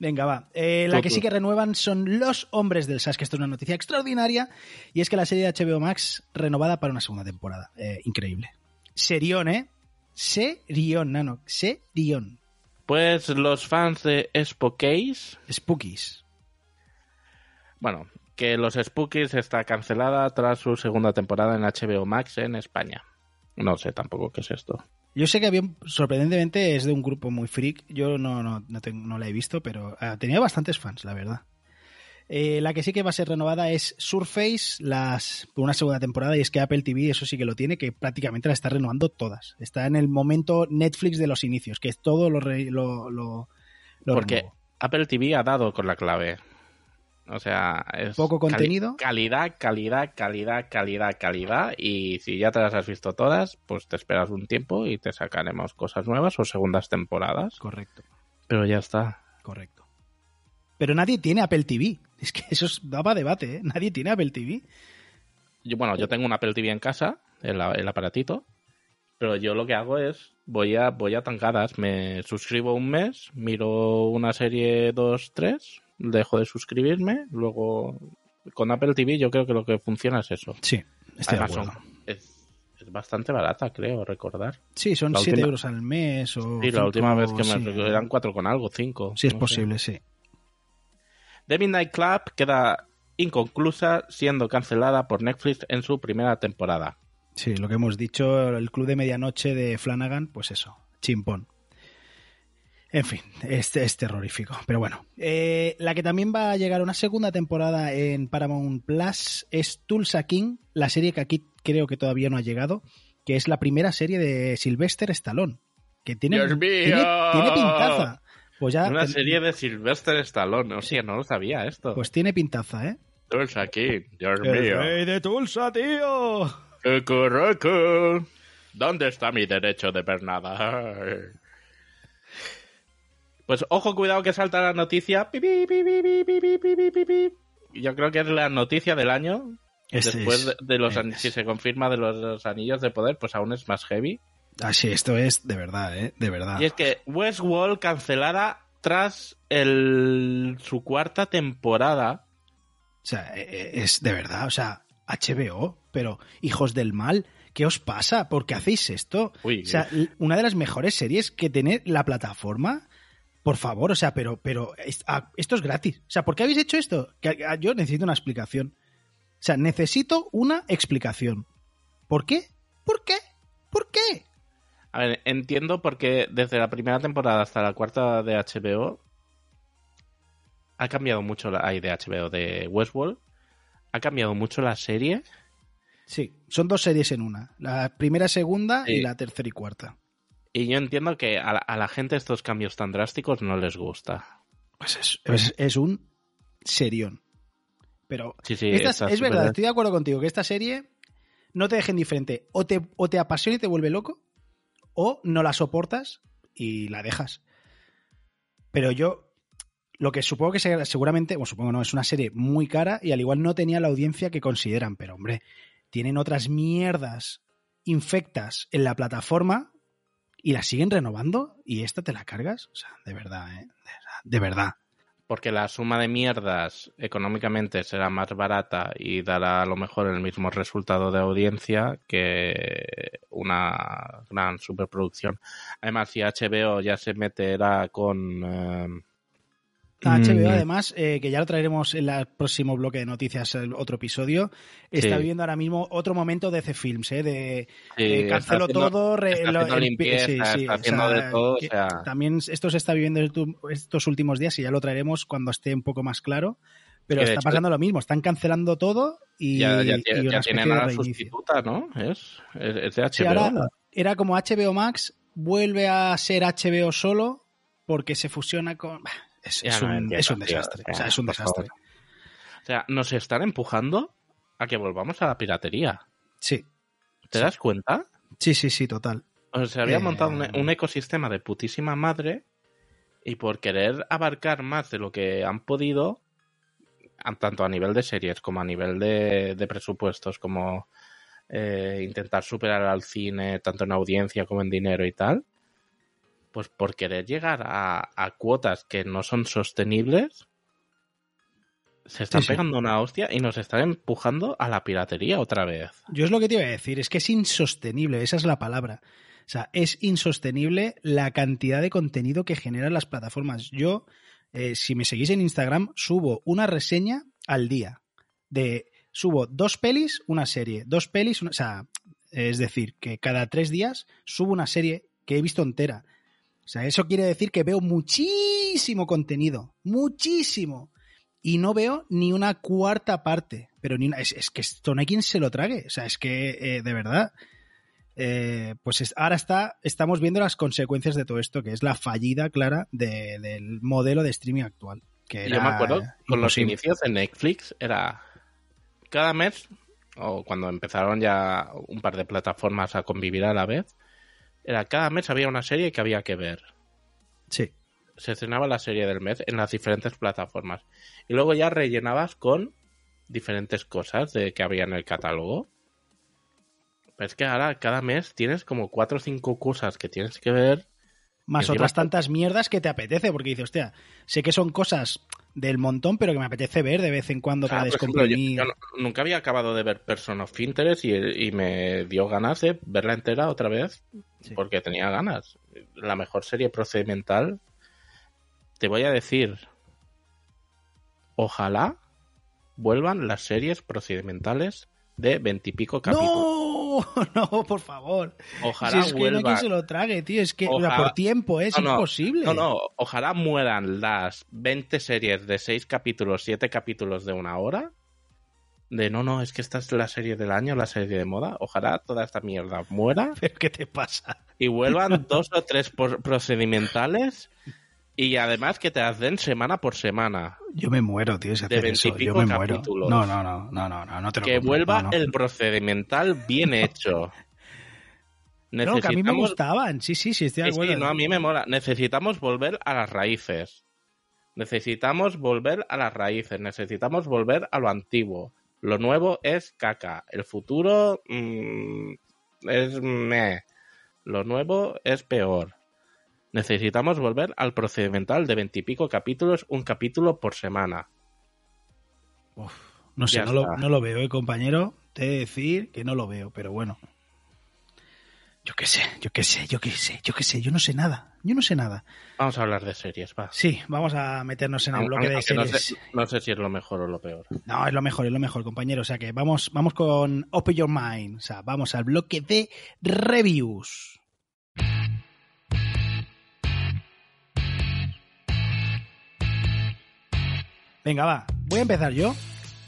Venga, va. Eh, la que tú. sí que renuevan son Los Hombres del SAS, que esto es una noticia extraordinaria, y es que la serie de HBO Max renovada para una segunda temporada. Eh, increíble. Serión, ¿eh? Serión, nano. Serión. Pues los fans de Spookies, Spookies. Bueno, que los Spookies está cancelada tras su segunda temporada en HBO Max en España. No sé tampoco qué es esto. Yo sé que había, sorprendentemente es de un grupo muy freak. Yo no, no, no, tengo- no la he visto, pero ah, tenía bastantes fans, la verdad. Eh, la que sí que va a ser renovada es Surface, las, por una segunda temporada, y es que Apple TV, eso sí que lo tiene, que prácticamente la está renovando todas. Está en el momento Netflix de los inicios, que es todo lo, re- lo, lo, lo Porque renuevo. Apple TV ha dado con la clave. O sea, es Poco cali- contenido. calidad, calidad, calidad, calidad, calidad. Y si ya te las has visto todas, pues te esperas un tiempo y te sacaremos cosas nuevas o segundas temporadas. Correcto, Pero ya está. correcto. Pero nadie tiene Apple TV. [laughs] Es que eso es- daba debate, ¿eh? Nadie tiene Apple TV. Yo, bueno, yo tengo un Apple TV en casa, el, el aparatito. Pero yo lo que hago es, voy a, voy a tancadas. Me suscribo un mes, miro una serie 2, 3, dejo de suscribirme. Luego, con Apple TV yo creo que lo que funciona es eso. Sí, estoy Además, de acuerdo. son- es, es bastante barata, creo, recordar. Sí, son la 7 última- euros al mes o... Sí, la última vez que me sí. recuerdo eran cuatro con algo, cinco. Sí, es no sé. posible, sí. The Midnight Club queda inconclusa, siendo cancelada por Netflix en su primera temporada. Sí, lo que hemos dicho, el club de medianoche de Flanagan, pues eso, chimpón. En fin, es terrorífico. Pero bueno, Eh, la que también va a llegar una segunda temporada en Paramount Plus es Tulsa King, la serie que aquí creo que todavía no ha llegado, que es la primera serie de Sylvester Stallone. Que tiene, ¡Dios mío! tiene, tiene pintaza. Pues ya. Una ten- serie de Sylvester Stallone. O sea, no lo sabía esto. Pues tiene pintaza, ¿eh? Tulsa King, Dios El mío. rey de Tulsa, tío. Cucurucu. ¿Dónde está mi derecho de ver nada? Pues ojo, cuidado que salta la noticia. Yo creo que es la noticia del año. Después es, de, los es. si se confirma de los, anillos de poder, pues aún es más heavy. Ah, esto es de verdad, ¿eh? De verdad. Y es que Westworld cancelada tras su cuarta temporada. O sea, e, e, es de verdad, o sea, HBO, pero hijos del mal, ¿qué os pasa? ¿Por qué hacéis esto? O sea, una de las mejores series que tiene la plataforma por favor, o sea, pero, pero ah, esto es gratis. O sea, ¿por qué habéis hecho esto? Que, ah, yo necesito una explicación. O sea, necesito una explicación. ¿Por qué? ¿Por qué? ¿Por qué? A ver, entiendo porque desde la primera temporada hasta la cuarta de HBO ha cambiado mucho la ay, de HBO de Westworld. Ha cambiado mucho la serie. Sí, son dos series en una. La primera, segunda y la tercera y cuarta. Y yo entiendo que a la, a la gente estos cambios tan drásticos no les gusta. Pues es, es, es un serión. Pero Sí, sí, esta- es verdad, estoy de acuerdo contigo, que esta serie no te deja indiferente. O te, o te apasiona y te vuelve loco, o no la soportas y la dejas. Pero yo, lo que supongo que será- seguramente, bueno, supongo no, es una serie muy cara y al igual no tenía la audiencia que consideran, pero hombre, tienen otras mierdas infectas en la plataforma y la siguen renovando y esta te la cargas. O sea, de verdad, ¿eh? De, verdad. Porque la suma de mierdas económicamente será más barata y dará a lo mejor el mismo resultado de audiencia que una gran superproducción. Además, si HBO ya se meterá con... eh, HBO, Mm. además, eh, que ya lo traeremos en el próximo bloque de noticias, el otro episodio, está Sí. viviendo ahora mismo otro momento de C Films, ¿eh? de Sí, eh, cancelo haciendo- todo, todo. También esto se está viviendo estos últimos días y ya lo traeremos cuando esté un poco más claro. Pero está hecho- pasando lo mismo, están cancelando todo y, ya, ya, y tienen a la sustituta, ¿no? Es, es, es de HBO. Sí, ahora era como HBO Max, vuelve a ser HBO solo porque se fusiona con... Bah, Es, Ya es no un, entiendo, es un desastre. o sea, o sea, es un desastre. favor. O sea, nos están empujando a que volvamos a la piratería. Sí, ¿Te Sí. das cuenta? sí, sí, sí, total. O sea, se había Eh, montado un, un ecosistema de putísima madre y por querer abarcar más de lo que han podido, tanto a nivel de series como a nivel de, de presupuestos, como eh, intentar superar al cine tanto en audiencia como en dinero y tal, pues por querer llegar a, a cuotas que no son sostenibles, se están Sí, sí. pegando una hostia y nos están empujando a la piratería otra vez. Yo es lo que te iba a decir, es que es insostenible, esa es la palabra. O sea, es insostenible la cantidad de contenido que generan las plataformas. Yo, eh, si me seguís en Instagram, subo una reseña al día. De subo dos pelis, una serie, dos pelis, una, o sea, es decir, que cada tres días subo una serie que he visto entera. O sea, eso quiere decir que veo muchísimo contenido, muchísimo. Y no veo ni una cuarta parte. Pero ni una- es, es que esto no hay quien se lo trague. O sea, es que, eh, de verdad. eh, pues es- ahora está, estamos viendo las consecuencias de todo esto, que es la fallida clara de- del modelo de streaming actual. Que Yo me acuerdo, con los inicios de Netflix, era cada mes, o cuando empezaron ya un par de plataformas a convivir a la vez, era cada mes había una serie que había que ver. Sí. Se estrenaba la serie del mes en las diferentes plataformas. Y luego ya rellenabas con diferentes cosas de que había en el catálogo. Pero es que ahora cada mes tienes como cuatro o cinco cosas que tienes que ver. Más otras tantas mierdas que te apetece, porque dices, hostia, sé que son cosas del montón, pero que me apetece ver de vez en cuando sea, para ejemplo, yo- nunca había acabado de ver Person of Interest y, y me dio ganas de verla entera otra vez Sí. porque tenía ganas. La mejor serie procedimental. Te voy a decir, ojalá vuelvan las series procedimentales de veintipico capítulos. ¡No! [laughs] No, por favor. Ojalá si es que no quien se lo trague, tío. Es que Ojalá- por tiempo es No, imposible. No, no, ojalá mueran las 20 series de 6 capítulos, 7 capítulos de una hora. De no, no, es que esta es la serie del año, la serie de moda. Ojalá toda esta mierda muera [laughs] ¿Pero qué te pasa? y vuelvan dos o tres procedimentales y además que te las den semana por semana. Yo me muero, tío, si De eso. Yo me muero. No, no, no, no, no, no, no te lo Que vuelva el procedimental bien hecho. [laughs] No, que a mí me gustaban. Sí, sí, sí, estoy de Sí, sí, acuerdo. no, a mí me mola. Necesitamos volver a las raíces. Necesitamos volver a las raíces. Necesitamos volver a lo antiguo. Lo nuevo es caca. El futuro mm, es me. Lo nuevo es peor. Necesitamos volver al procedimental de veintipico capítulos, un capítulo por semana. No sé, no lo, está. no lo veo, ¿eh, compañero. Te he de decir que no lo veo, pero bueno. Yo qué sé, yo qué sé, yo qué sé, yo qué sé, yo no sé nada. Yo no sé nada. Vamos a hablar de series, va. Sí, vamos a meternos en el bloque de Aunque no series. sé, no sé si es lo mejor o lo peor. No, es lo mejor, es lo mejor, compañero. O sea que vamos, vamos con Open Your Mind. O sea, vamos al bloque de reviews. Venga, va. Voy a empezar yo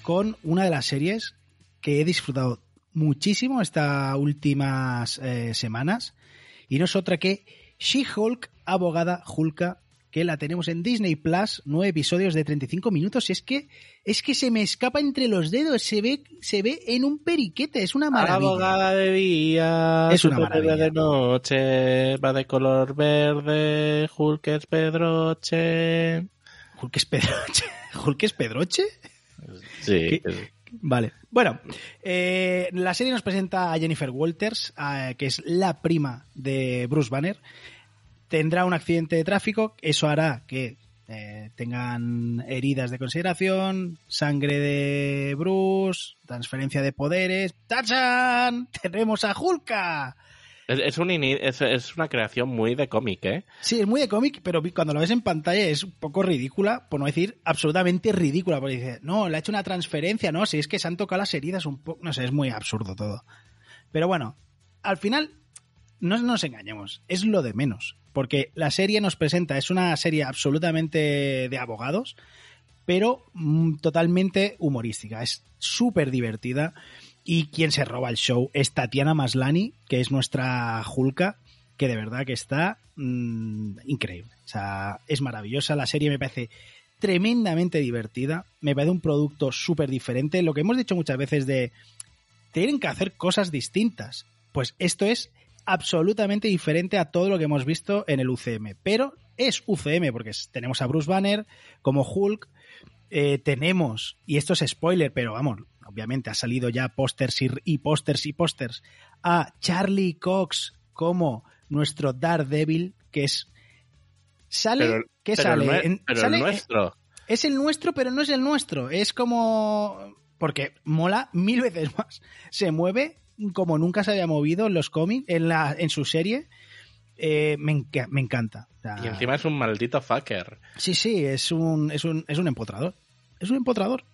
con una de las series que he disfrutado muchísimo estas últimas eh, semanas. Y no es otra que She-Hulk, abogada Hulka, que la tenemos en Disney Plus, nueve episodios de 35 minutos. Y es que, es que se me escapa entre los dedos, se ve, se ve en un periquete, es una maravilla. Abogada de día, Es una maravilla. de noche, va de color verde, Hulk es Pedroche. Hulk es Pedroche. [laughs] ¿Hulk es Pedroche? Sí, ¿Qué? Vale. Bueno, eh, la serie nos presenta a Jennifer Walters, eh, que es la prima de Bruce Banner. Tendrá un accidente de tráfico, eso hará que eh, tengan heridas de consideración, sangre de Bruce, transferencia de poderes. ¡Tachan! [laughs] ¡Tenemos a Hulka! Es, un es, es una creación muy de cómic, ¿eh? Sí, es muy de cómic, pero cuando lo ves en pantalla es un poco ridícula, por no decir absolutamente ridícula, porque dice, no, le ha hecho una transferencia, no, si es que se han tocado las heridas un poco, no sé, es muy absurdo todo. Pero bueno, al final, no nos engañemos, es lo de menos, porque la serie nos presenta, es una serie absolutamente de abogados, pero mm, totalmente humorística, es súper divertida. Y quien se roba el show es Tatiana Maslani, que es nuestra Julka, que de verdad que está mm, increíble. O sea, es maravillosa. La serie me parece tremendamente divertida. Me parece un producto súper diferente. Lo que hemos dicho muchas veces de tienen que hacer cosas distintas. Pues esto es absolutamente diferente a todo lo que hemos visto en el UCM. Pero es UCM porque tenemos a Bruce Banner como Hulk. eh, tenemos, y esto es spoiler, pero vamos, obviamente ha salido ya pósters y, y pósters y pósters, a Charlie Cox como nuestro Daredevil, que es... Sale... Pero, ¿Qué pero sale? el nue- En- pero sale- el nuestro. Es el nuestro, pero no es el nuestro. Es como... Porque mola mil veces más. Se mueve como nunca se había movido en los cómics, en, la, en su serie. Eh, me, enca- me encanta. O sea, Y encima es un maldito fucker. Sí, sí, es un, es un, es un empotrador. Es un empotrador.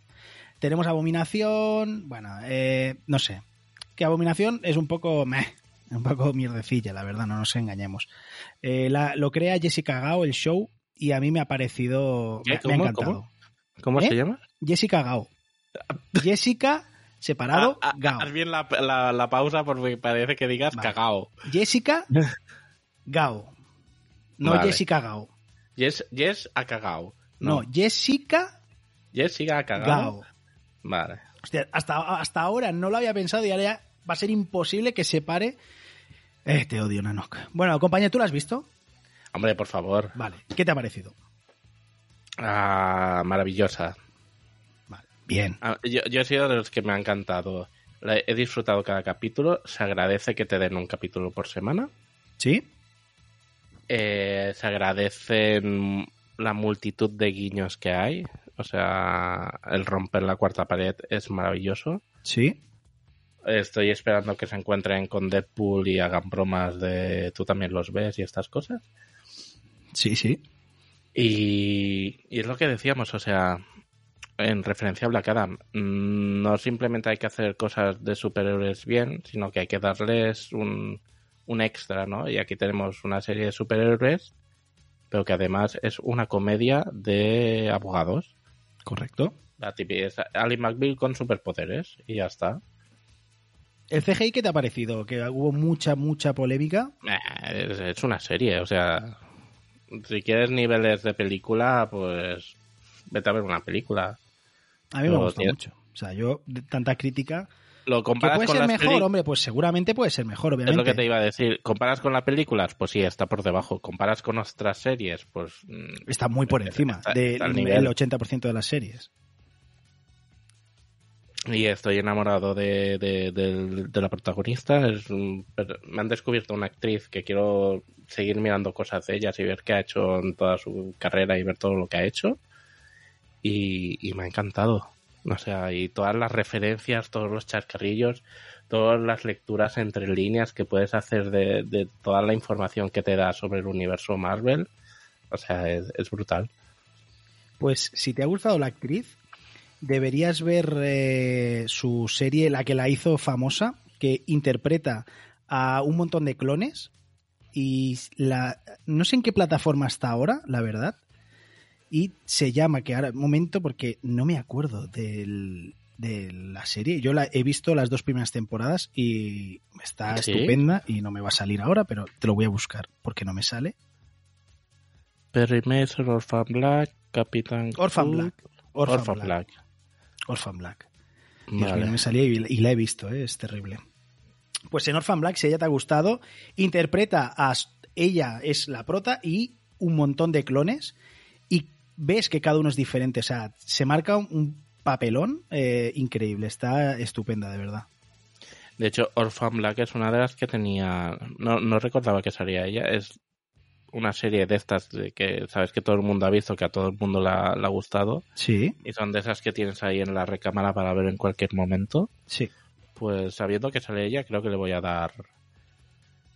Tenemos Abominación. Bueno, eh, no sé. Que Abominación es un poco. Meh, un poco mierdecilla, la verdad, no nos engañemos. Eh, la- lo crea Jessica Gao, el show, y a mí me ha parecido. Me, me ha encantado. ¿Cómo? ¿Cómo ¿Eh? se llama? Jessica Gao. Jessica, separado, Ah, ah, Gao. Haz bien la, la- la pausa porque parece que digas Vale. cagao. Jessica [laughs] Gao. No Vale. Jessica Gao. Yes, yes ha cagao. No, Jessica Jessica ha cagao. Gao. Vale. Hostia, hasta, hasta ahora no lo había pensado y ahora ya va a ser imposible que se pare. Eh, te odio, Nanok. Bueno, compañero, ¿tú lo has visto? Hombre, por favor. Vale. ¿Qué te ha parecido? Ah, maravillosa. Vale. Bien. Ah, Yo, yo he sido de los que me ha encantado. He disfrutado cada capítulo. Se agradece que te den un capítulo por semana. ¿Sí? Eh, se agradecen la multitud de guiños que hay. O sea, el romper la cuarta pared es maravilloso. Sí. Estoy esperando que se encuentren con Deadpool y hagan bromas de tú también los ves y estas cosas. Sí, sí. Y, y es lo que decíamos, o sea, en referencia a Black Adam, mm, no simplemente hay que hacer cosas de superhéroes bien, sino que hay que darles un, un extra, ¿no? Y aquí tenemos una serie de superhéroes, pero que además es una comedia de abogados. Correcto. La típica es Ali McBeal con superpoderes y ya está. ¿El CGI qué te ha parecido? Que hubo mucha, mucha polémica. Eh, Es, una serie, o sea, si quieres niveles de película, pues vete a ver una película. A mí me Pero tiene- mucho. O sea, yo, de tanta crítica. Lo ¿Que comparas puede con ser las mejor? peli- Hombre, pues seguramente puede ser mejor, Es obviamente. lo que te iba a decir. ¿Comparas con las películas? Pues sí, está por debajo. ¿Comparas con otras series? Pues mm, Está muy por encima Está- del al nivel. 80% de las series. Y estoy enamorado de, de, de la protagonista. Es me han descubierto una actriz que quiero seguir mirando cosas de ellas y ver qué ha hecho en toda su carrera y ver todo lo que ha hecho. Y, y me ha encantado. O sea, y todas las referencias, todos los chascarrillos, todas las lecturas entre líneas que puedes hacer de, toda la información que te da sobre el universo Marvel. O sea, es, es brutal. Pues si te ha gustado la actriz, deberías ver eh, su serie, la que la hizo famosa, que interpreta a un montón de clones. Y la, no sé en qué plataforma está ahora, la verdad. Y se llama, que ahora, un momento, porque no me acuerdo del- de la serie. Yo la he visto las dos primeras temporadas y está ¿Sí? estupenda y no me va a salir ahora, pero te lo voy a buscar porque no me sale. Perry Mason, Orphan Black, Capitán Orphan Black. Orphan, Orphan Black. Black. Orphan Black. Dios Vale. mío, no me salía y, y la he visto, ¿eh? es terrible. Pues en Orphan Black, si ella te ha gustado, interpreta a ella es la prota y un montón de clones y ves que cada uno es diferente, o sea, se marca un, papelón eh, increíble, está estupenda de verdad. De hecho, Orphan Black es una de las que tenía. No, no recordaba que salía ella. Es una serie de estas de que sabes que todo el mundo ha visto, que a todo el mundo la- le ha gustado. Sí, Y son de esas que tienes ahí en la recámara para ver en cualquier momento. sí. Pues sabiendo que sale ella, creo que le voy a dar.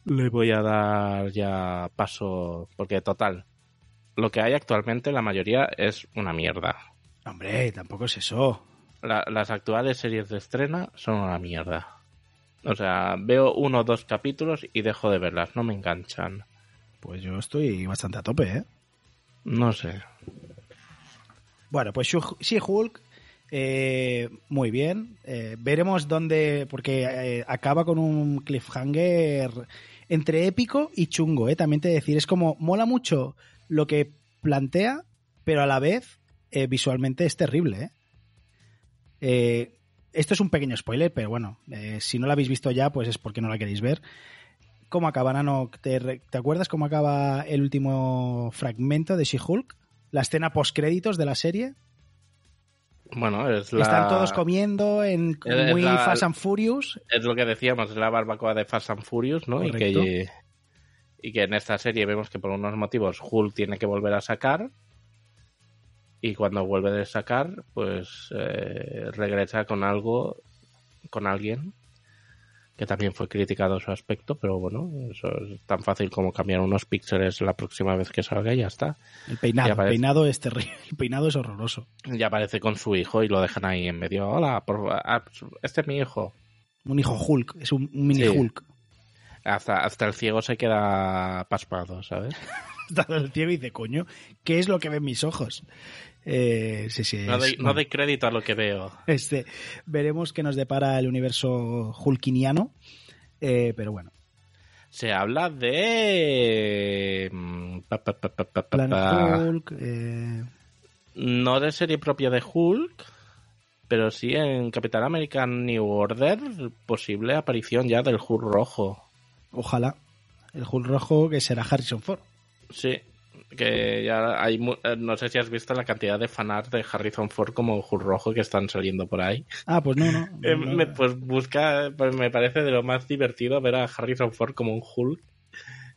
Le voy a dar ya paso. Porque, total. Lo que hay actualmente, la mayoría es una mierda. Hombre, tampoco es eso. La- las actuales series de estrena son una mierda. O sea, veo uno o dos capítulos y dejo de verlas, no me enganchan. Pues yo estoy bastante a tope, ¿eh? No sé. Bueno, pues She- She-Hulk, eh, muy bien. Eh, veremos dónde, porque eh, acaba con un cliffhanger entre épico y chungo, ¿eh? También te decir, es como, mola mucho lo que plantea, pero a la vez eh, visualmente es terrible, ¿eh? Eh, esto es un pequeño spoiler, pero bueno, eh, si no lo habéis visto ya, pues es porque no la queréis ver. ¿Cómo acaba, Nano? ¿Te, acuerdas cómo acaba el último fragmento de She-Hulk? La escena post-créditos de la serie. Bueno, es la... Están todos comiendo en Es muy la- Fast and Furious. Es lo que decíamos, es la barbacoa de Fast and Furious, ¿no? Y Correcto. que, y que en esta serie vemos que por unos motivos Hulk tiene que volver a sacar y cuando vuelve a sacar pues eh, regresa con algo con alguien que también fue criticado su aspecto pero bueno eso es tan fácil como cambiar unos píxeles la próxima vez que salga y ya está El peinado, el peinado es terrible. [laughs] El peinado es horroroso. ya aparece con su hijo y lo dejan ahí en medio hola por, este es mi hijo Un hijo Hulk, es un, un mini Sí. Hulk. Hasta, hasta el ciego se queda pasmado ¿sabes? [laughs] Está el ciego y dice, coño, ¿qué es lo que ven mis ojos? Eh, sí, sí. no doy, no doy crédito a lo que veo Este, veremos qué nos depara el universo hulkiniano. Eh, pero bueno, Se habla de. mm, pa, pa, pa, pa. Hulk. eh, No de serie propia de Hulk, pero sí en Capitán American New Order, posible aparición ya del Hulk rojo. Ojalá. El Hulk rojo que será Harrison Ford. Sí, que ya hay. eh, No sé si has visto la cantidad de fanart de Harrison Ford como Hulk rojo que están saliendo por ahí. Ah, pues no, no. [laughs] Eh, no, pues busca, pues me parece de lo más divertido ver a Harrison Ford como un Hulk.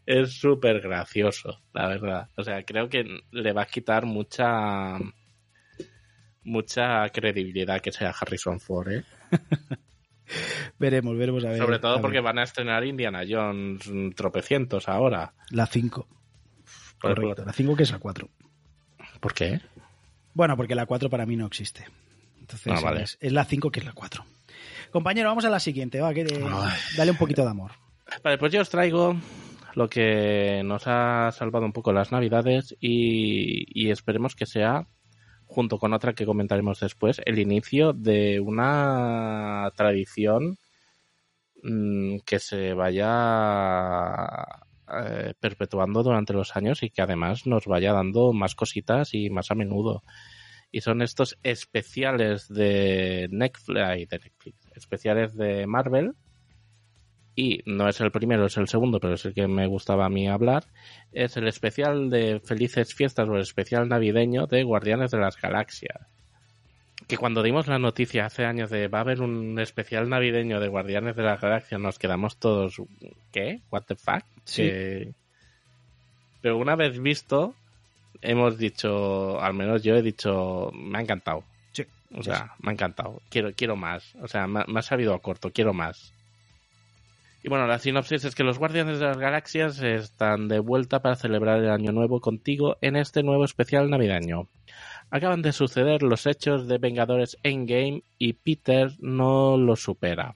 Es súper gracioso, la verdad. O sea, creo que le va a quitar mucha mucha credibilidad que sea Harrison Ford, ¿eh? [laughs] [laughs] Veremos, veremos a ver. Sobre todo ver. porque van a estrenar Indiana Jones tropecientos ahora. La 5. Por- Correcto, la 5 que es la 4. ¿Por qué? Bueno, porque la 4 para mí no existe. Entonces Ah, vale. es, es la 5 que es la 4. Compañero, vamos a la siguiente. Va, que dale un poquito de amor. Vale, pues yo os traigo lo que nos ha salvado un poco las navidades y, y esperemos que sea, junto con otra que comentaremos después, el inicio de una tradición mm, que se vaya eh, perpetuando durante los años y que además nos vaya dando más cositas y más a menudo. Y son estos especiales de Netflix, de Netflix, especiales de Marvel, y no es el primero, es el segundo, pero es el que me gustaba a mí hablar, es el especial de Felices Fiestas o el especial navideño de Guardianes de las Galaxias. Que cuando dimos la noticia hace años de va a haber un especial navideño de Guardianes de las Galaxias, nos quedamos todos, ¿qué? ¿What the fuck? Sí. Pero una vez visto, hemos dicho, al menos yo he dicho, me ha encantado. Sí, O sí, sea, me ha encantado. Quiero, quiero más. O sea, me, me ha sabido a corto. Quiero más. Y bueno, la sinopsis es que los Guardianes de las Galaxias están de vuelta para celebrar el Año Nuevo contigo en este nuevo especial navideño. Acaban de suceder los hechos de Vengadores Endgame y Peter no lo supera.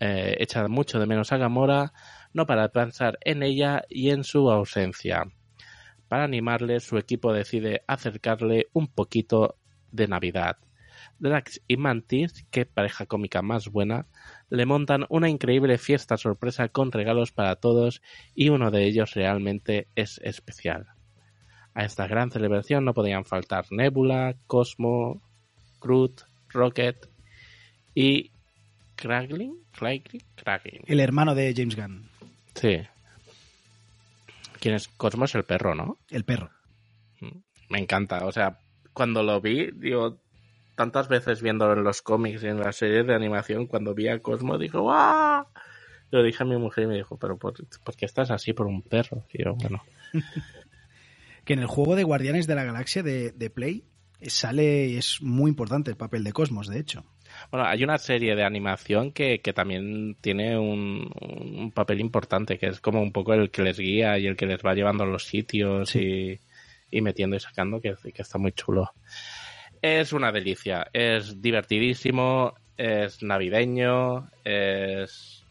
Eh, echa mucho de menos a Gamora, no para pensar en ella y en su ausencia. Para animarle, su equipo decide acercarle un poquito de Navidad. Drax y Mantis, qué pareja cómica más buena, le montan una increíble fiesta sorpresa con regalos para todos y uno de ellos realmente es especial. A esta gran celebración no podían faltar Nebula, Cosmo, Groot, Rocket y Kraglin. El hermano de James Gunn, Sí. ¿Quién es? Cosmo es el perro, ¿no? el perro. Me encanta. O sea, cuando lo vi, digo, tantas veces viéndolo en los cómics y en las series de animación, cuando vi a Cosmo, dijo, ¡guau! Lo dije a mi mujer y me dijo, ¿pero por, por qué estás así por un perro? Y yo, bueno, [laughs] Que en el juego de Guardianes de la Galaxia de, de Play eh, sale es muy importante el papel de Cosmos, de hecho. Bueno, hay una serie de animación que, que también tiene un, un papel importante, que es como un poco el que les guía y el que les va llevando a los sitios y, y metiendo y sacando, que, que está muy chulo. Es una delicia, es divertidísimo, es navideño, es,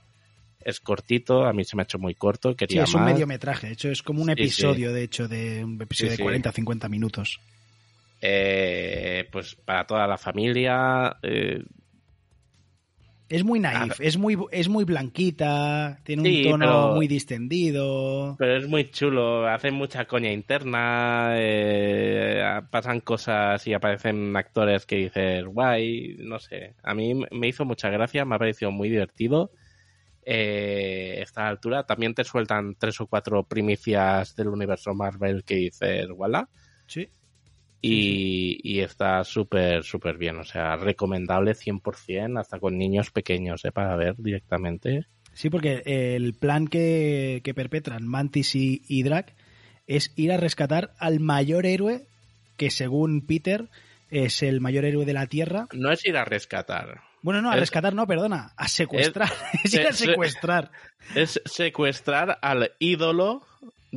es cortito, a mí se me ha hecho muy corto, Sí, quería es un más. mediometraje, de hecho es como un Sí, episodio, de hecho, de un episodio Sí, de sí. 40 50 minutos. Eh, pues para toda la familia, eh, Es muy naif, es muy, es muy blanquita, tiene un tono pero- muy distendido. Pero es muy chulo, hacen mucha coña interna, eh, pasan cosas y aparecen actores que dices, guay, no sé. A mí me hizo mucha gracia, me ha parecido muy divertido. Eh, está a la altura. También te sueltan tres o cuatro primicias del universo Marvel que dices, voilà. Sí. Y, y está súper, súper bien. O sea, recomendable 100%, hasta con niños pequeños, ¿eh? Para ver directamente. Sí, porque el plan que, que perpetran Mantis y, y Drac es ir a rescatar al mayor héroe que según Peter es el mayor héroe de la Tierra. No es ir a rescatar. Bueno, no, a Es- rescatar no, perdona, a secuestrar. Es, [laughs] ir a es- secuestrar. Es secuestrar al ídolo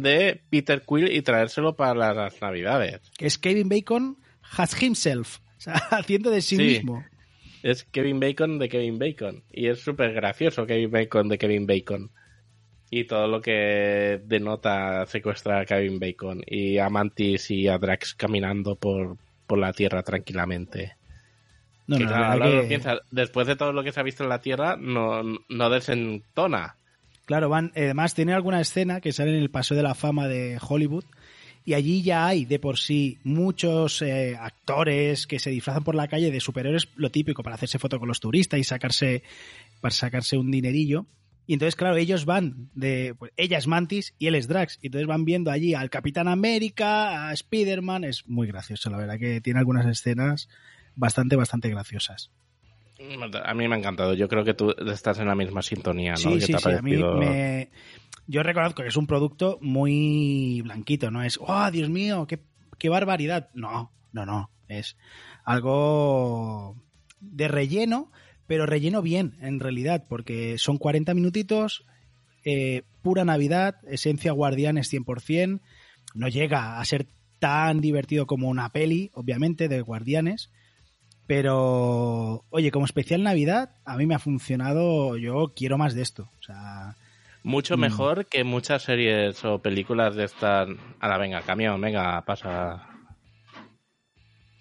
de Peter Quill y traérselo para las navidades. Que es Kevin Bacon has himself. O sea, [laughs] haciendo de sí, Sí. mismo. Es Kevin Bacon de Kevin Bacon. Y es súper gracioso Kevin Bacon de Kevin Bacon. Y todo lo que denota secuestrar a Kevin Bacon. Y a Mantis y a Drax caminando por, por la Tierra tranquilamente. No, que no, claro, que- después de todo lo que se ha visto en la Tierra, no, no desentona. Claro, van, además tiene alguna escena que sale en el Paseo de la Fama de Hollywood y allí ya hay de por sí muchos eh, actores que se disfrazan por la calle de superhéroes, lo típico para hacerse foto con los turistas y sacarse para sacarse un dinerillo. Y entonces, claro, ellos van de pues, ella es Mantis y él es Drax, y entonces van viendo allí al Capitán América, a Spider-Man, es muy gracioso, la verdad que tiene algunas escenas bastante bastante graciosas. A mí me ha encantado. Yo creo que tú estás en la misma sintonía, ¿no? Sí, ¿Qué sí, te sí. A mí me... Yo reconozco que es un producto muy blanquito, no es, oh, Dios mío, qué, qué barbaridad. No, no, no. Es algo de relleno, pero relleno bien, en realidad, porque son 40 minutitos, eh, pura Navidad, esencia Guardianes 100%. No llega a ser tan divertido como una peli, obviamente, de Guardianes. Pero, oye, como especial Navidad, a mí me ha funcionado. Yo quiero más de esto. O sea, Mucho Mm. mejor que muchas series o películas de estas. Ahora, venga, camión, venga, pasa.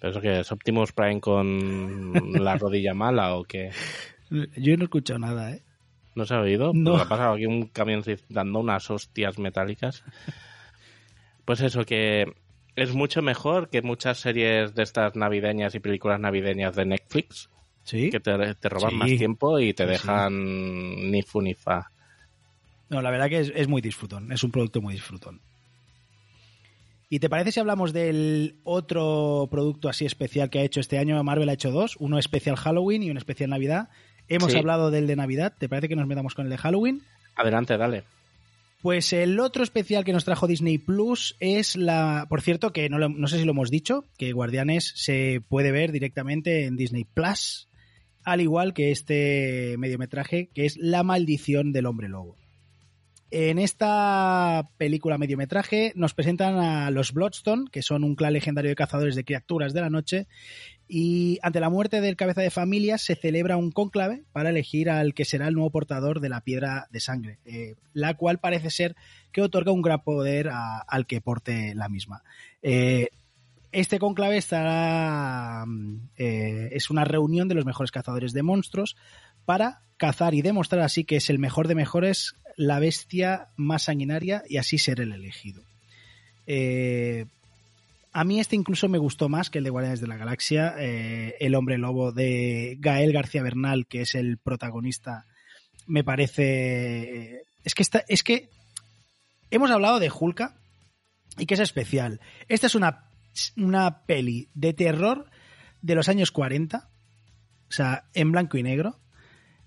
¿Pero eso que es Optimus Prime con la [laughs] rodilla mala o qué? yo no he escuchado nada, ¿eh? ¿No se ha oído? No. Pues ha pasado aquí un camión dando unas hostias metálicas. [laughs] Pues eso, que es mucho mejor que muchas series de estas navideñas y películas navideñas de Netflix, Sí. que te, te roban Sí. más tiempo y te sí. dejan ni fu ni fa. No, la verdad que es, es muy disfrutón. Es un producto muy disfrutón. ¿Y te parece si hablamos del otro producto así especial que ha hecho este año? Marvel ha hecho dos, uno especial Halloween y uno especial Navidad. Hemos Sí. hablado del de Navidad. ¿Te parece que nos metamos con el de Halloween? Adelante, dale. Pues el otro especial que nos trajo Disney Plus es la. Por cierto, que no, lo- no sé si lo hemos dicho, que Guardianes se puede ver directamente en Disney Plus, al igual que este mediometraje, que es La maldición del hombre lobo. En esta película mediometraje nos presentan a los Bloodstone, que son un clan legendario de cazadores de criaturas de la noche, y ante la muerte del cabeza de familia se celebra un cónclave para elegir al que será el nuevo portador de la piedra de sangre, eh, la cual parece ser que otorga un gran poder al que porte la misma. Eh, este cónclave estará mm, eh, es una reunión de los mejores cazadores de monstruos para cazar y demostrar así que es el mejor de mejores, la bestia más sanguinaria y así ser el elegido. Eh, a mí este incluso me gustó más que el de Guardianes de la Galaxia, eh, el hombre lobo de Gael García Bernal, que es el protagonista, me parece... Es que, esta, es que hemos hablado de Hulka y que es especial. Esta es una, una peli de terror de los años 40, o sea, en blanco y negro,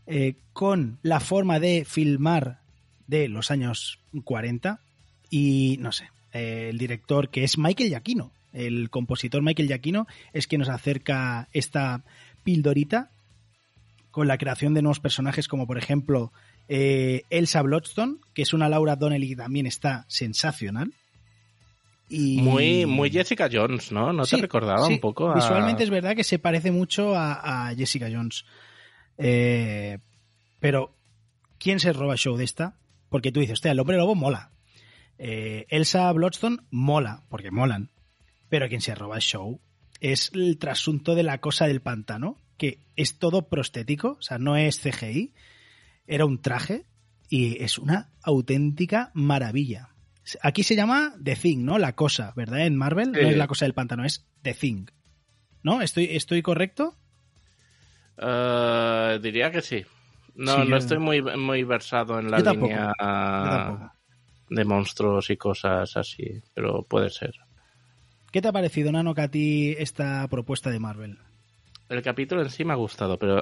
eh, con la forma de filmar de los años 40 y no sé, eh, el director que es Michael Giacchino, el compositor Michael Giacchino es quien nos acerca esta pildorita con la creación de nuevos personajes como por ejemplo eh, Elsa Bloodstone, que es una Laura Donnelly que también está sensacional. Y... Muy, muy Jessica Jones, ¿no? ¿No Sí, te recordaba sí, un poco a... Visualmente es verdad que se parece mucho a, a Jessica Jones. Eh, pero, ¿quién se roba el show de esta? Porque tú dices, hostia, el hombre lobo mola. Eh, Elsa Bloodstone mola, porque molan. Pero quien se roba el show es el trasunto de la cosa del pantano, que es todo prostético, o sea, no es CGI, era un traje y es una auténtica maravilla. Aquí se llama The Thing, ¿no? La cosa, ¿verdad? En Marvel Sí. no es la cosa del pantano, es The Thing. ¿No? ¿Estoy, estoy correcto? Eh, diría que sí. No, Sí, no estoy muy, muy versado en la Yo tampoco, línea yo de monstruos y cosas así, pero puede ser. ¿Qué te ha parecido, Nano, que a ti esta propuesta de Marvel? El capítulo en sí me ha gustado, pero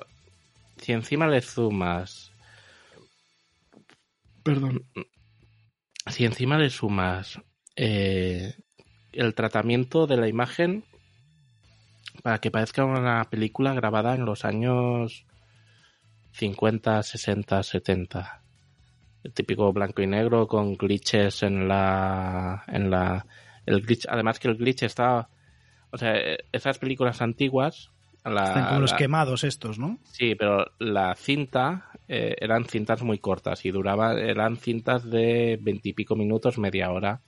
si encima le sumas Perdón. Si encima le sumas eh, el tratamiento de la imagen para que parezca una película grabada en los años 50, 60, 70. El típico blanco y negro con glitches en la en la el glitch, además que el glitch está o sea, eh, esas películas antiguas la, Están como los quemados estos, ¿no? Sí, pero la cinta eh, eran cintas muy cortas y duraba, eran cintas de veintipico minutos, media hora.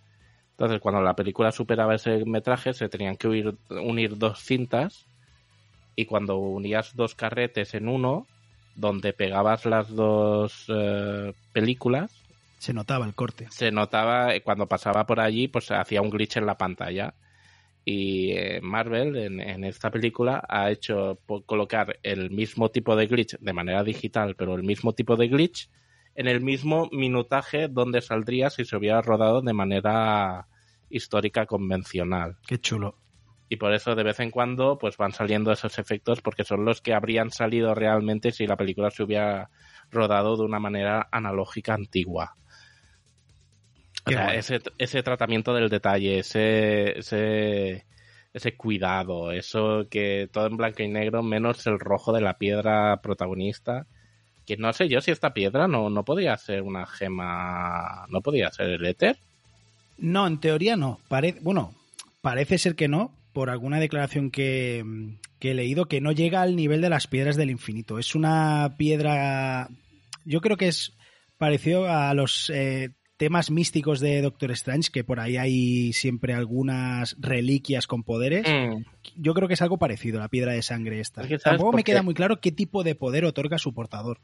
Entonces, cuando la película superaba ese metraje, se tenían que unir, unir dos cintas y cuando unías dos carretes en uno, donde pegabas las dos eh, películas, Se notaba el corte. se notaba eh, cuando pasaba por allí, pues hacía un glitch en la pantalla. Y eh, Marvel en, en esta película ha hecho po- colocar el mismo tipo de glitch de manera digital, pero el mismo tipo de glitch en el mismo minutaje donde saldría si se hubiera rodado de manera histórica convencional. Qué chulo. Y por eso de vez en cuando pues van saliendo esos efectos porque son los que habrían salido realmente si la película se hubiera rodado de una manera analógica antigua. O sea, ese, ese tratamiento del detalle, ese, ese, ese cuidado, eso que todo en blanco y negro, menos el rojo de la piedra protagonista. Que no sé yo si esta piedra no, no podía ser una gema, no podía ser el éter. No, en teoría no. Pare- bueno, parece ser que no, por alguna declaración que, que he leído, que no llega al nivel de las piedras del infinito. Es una piedra. Yo creo que es parecido a los eh, temas místicos de Doctor Strange, que por ahí hay siempre algunas reliquias con poderes. Mm. Yo creo que es algo parecido, la piedra de sangre esta. Es que, ¿sabes Tampoco me qué? queda muy claro qué tipo de poder otorga su portador.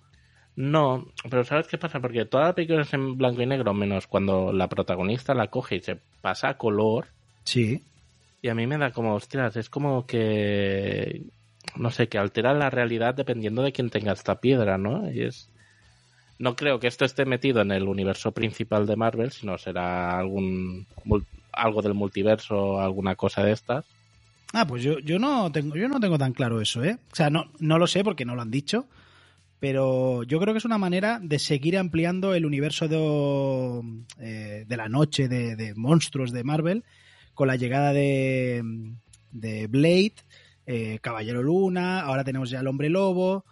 No, pero ¿sabes qué pasa? Porque toda la película es en blanco y negro, menos cuando la protagonista la coge y se pasa a color. Sí. Y a mí me da como, hostias, es como que. No sé, que altera la realidad dependiendo de quién tenga esta piedra, ¿no? Y es. No creo que esto esté metido en el universo principal de Marvel, sino será algún. algo del multiverso, alguna cosa de estas. Ah, pues yo, yo no tengo, yo no tengo tan claro eso, ¿eh? O sea, no, no lo sé porque no lo han dicho. Pero yo creo que es una manera de seguir ampliando el universo de, eh, de la noche de, de monstruos de Marvel con la llegada de, de Blade, eh, Caballero Luna, ahora tenemos ya el Hombre Lobo,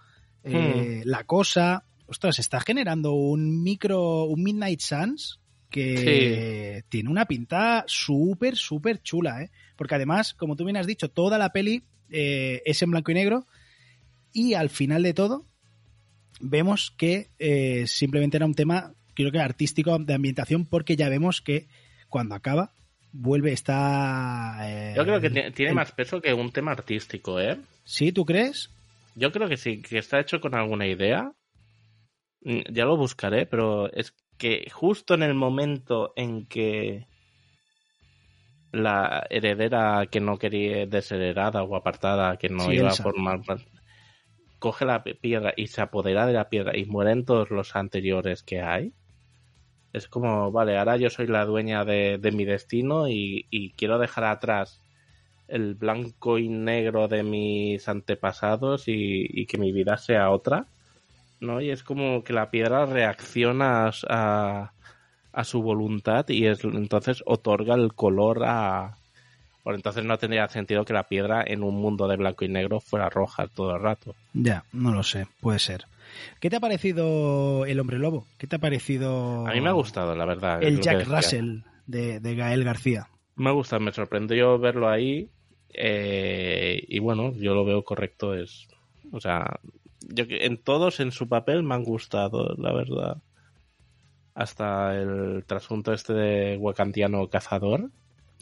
eh, La Cosa. Ostras, se está generando un micro, un Midnight Suns que tiene una pinta súper, súper chula, ¿eh? Porque además, como tú bien has dicho, toda la peli eh, es en blanco y negro y al final de todo vemos que eh, simplemente era un tema, creo que artístico de ambientación, porque ya vemos que cuando acaba vuelve está. eh, Yo creo que tiene, tiene el- más peso que un tema artístico, ¿eh? ¿Sí? ¿Tú crees? Yo creo que sí, que está hecho con alguna idea. Mm, Ya lo buscaré, pero es que justo en el momento en que la heredera que no quería desheredada o apartada, que no Sí, iba Elsa. a formar coge la pi- piedra y se apodera de la piedra y mueren todos los anteriores que hay. Es como, vale, ahora yo soy la dueña de, de mi destino y, y quiero dejar atrás el blanco y negro de mis antepasados y, y que mi vida sea otra, ¿no? Y es como que la piedra reacciona a, a, su voluntad y es, entonces otorga el color a... Por entonces no tendría sentido que la piedra en un mundo de blanco y negro fuera roja todo el rato. Ya, no lo sé, puede ser. ¿Qué te ha parecido El Hombre Lobo? ¿Qué te ha parecido A mí me ha gustado, la verdad. el Jack. Russell de, de Gael García? Me gusta, me sorprendió verlo ahí. eh, y bueno, yo lo veo correcto. Es, o sea, yo en todos en su papel me han gustado, la verdad. Hasta el trasunto este de Wakandiano cazador.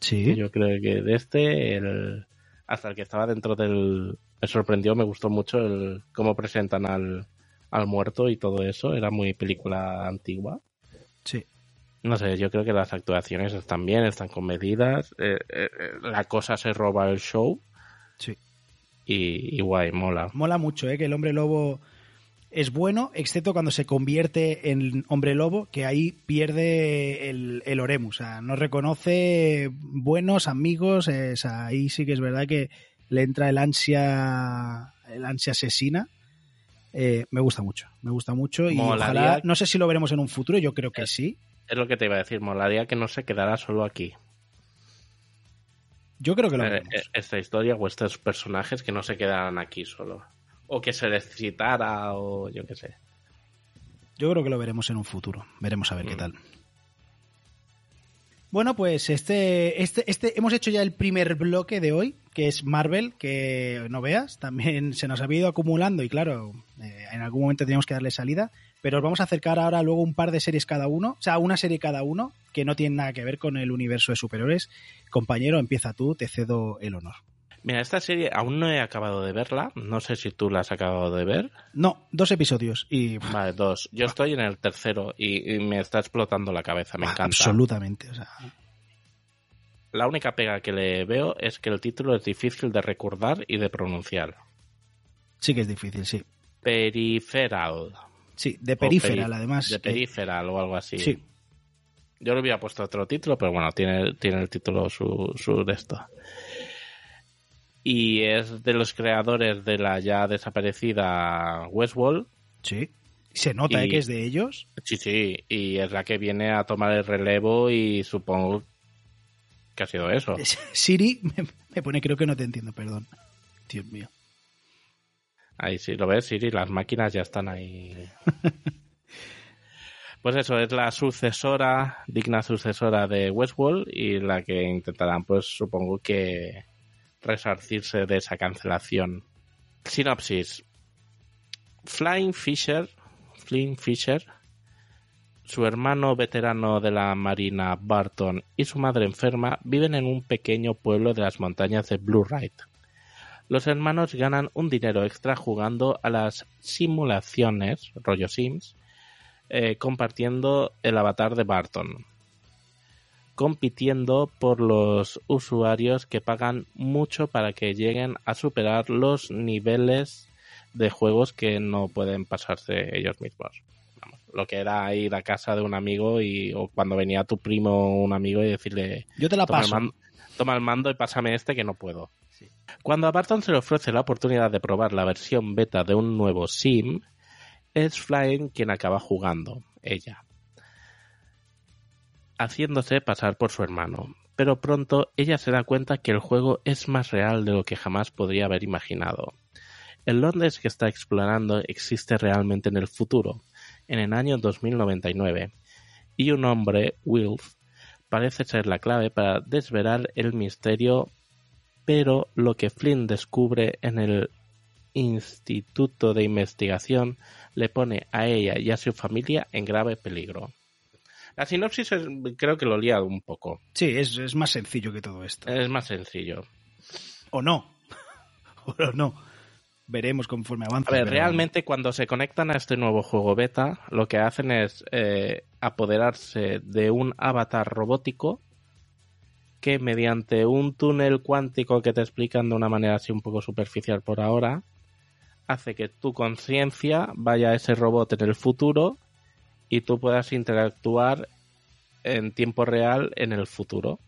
Sí. Yo creo que de este, el, hasta el que estaba dentro del. Me sorprendió, me gustó mucho el cómo presentan al, al muerto y todo eso. Era muy película antigua. Sí. No sé, yo creo que las actuaciones están bien, están comedidas. eh, eh, eh, la cosa se roba el show. Sí. Y, y guay, mola. Mola mucho, ¿eh? Que el hombre lobo es bueno, excepto cuando se convierte en hombre lobo, que ahí pierde el, el oremu. O sea, no reconoce buenos amigos. eh, o sea, ahí sí que es verdad que le entra el ansia, el ansia asesina. Eh, me gusta mucho, me gusta mucho y Molaría- ojalá, no sé si lo veremos en un futuro, yo creo que sí. Es lo que te iba a decir, molaría que no se quedara solo aquí. Yo creo que lo Eh, veremos. eh, Esta historia o estos personajes que no se quedaran aquí solo. O que se les citara o yo qué sé. Yo creo que lo veremos en un futuro. Veremos a ver qué Mm. tal. Bueno, pues este, este, este, hemos hecho ya el primer bloque de hoy, que es Marvel, que no veas, también se nos ha ido acumulando y claro, eh, en algún momento teníamos que darle salida, pero os vamos a acercar ahora luego un par de series cada uno, o sea, una serie cada uno, que no tiene nada que ver con el universo de superhéroes. Compañero, empieza tú, te cedo el honor. Mira, esta serie aún no he acabado de verla. No sé si tú la has acabado de ver. No, dos episodios y Vale, dos. Yo estoy en el tercero y, y me está explotando la cabeza. Me encanta. absolutamente, o sea, La única pega que le veo es que el título es difícil de recordar y de pronunciar. sí que es difícil, sí. Periferal. Sí, de periferal, peri- además. De eh, periferal o algo así. sí. Yo le hubiera puesto otro título, pero bueno, tiene, tiene el título su, su de esto. Y es de los creadores de la ya desaparecida Westworld. Sí. Se nota Y- eh, que es de ellos. Sí, sí, y es la que viene a tomar el relevo y supongo que ha sido eso. Es- Siri me, me pone, creo que no te entiendo, perdón. Dios mío. Ahí sí, lo ves, Siri, las máquinas ya están ahí. [laughs] Pues eso, es la sucesora, digna sucesora de Westworld y la que intentarán, pues supongo que resarcirse de esa cancelación. Sinopsis. Flying Fisher, Flying Fisher, su hermano veterano de la marina Barton y su madre enferma viven en un pequeño pueblo de las montañas de Blue Ride. Los hermanos ganan un dinero extra jugando a las simulaciones, rollo Sims, eh, compartiendo el avatar de Barton, compitiendo por los usuarios que pagan mucho para que lleguen a superar los niveles de juegos que no pueden pasarse ellos mismos. Vamos, lo que era ir a casa de un amigo y o cuando venía tu primo o un amigo y decirle Yo te la toma el, paso. man- toma el mando y pásame este que no puedo. Cuando a Barton se le ofrece la oportunidad de probar la versión beta de un nuevo sim, es Flying quien acaba jugando, ella, haciéndose pasar por su hermano. Pero pronto ella se da cuenta que el juego es más real de lo que jamás podría haber imaginado. El Londres que está explorando existe realmente en el futuro, en el año 2099, y un hombre, Wilf, parece ser la clave para desvelar el misterio, pero lo que Flynn descubre en el Instituto de Investigación le pone a ella y a su familia en grave peligro. La sinopsis es- creo que lo lía un poco. Sí, es, es más sencillo que todo esto. Es más sencillo. O no. [laughs] o no. Veremos conforme avance. A ver, realmente cuando se conectan a este nuevo juego beta, lo que hacen es eh, apoderarse de un avatar robótico que mediante un túnel cuántico que te explican de una manera así un poco superficial por ahora, hace que tu conciencia vaya a ese robot en el futuro y tú puedas interactuar en tiempo real en el futuro.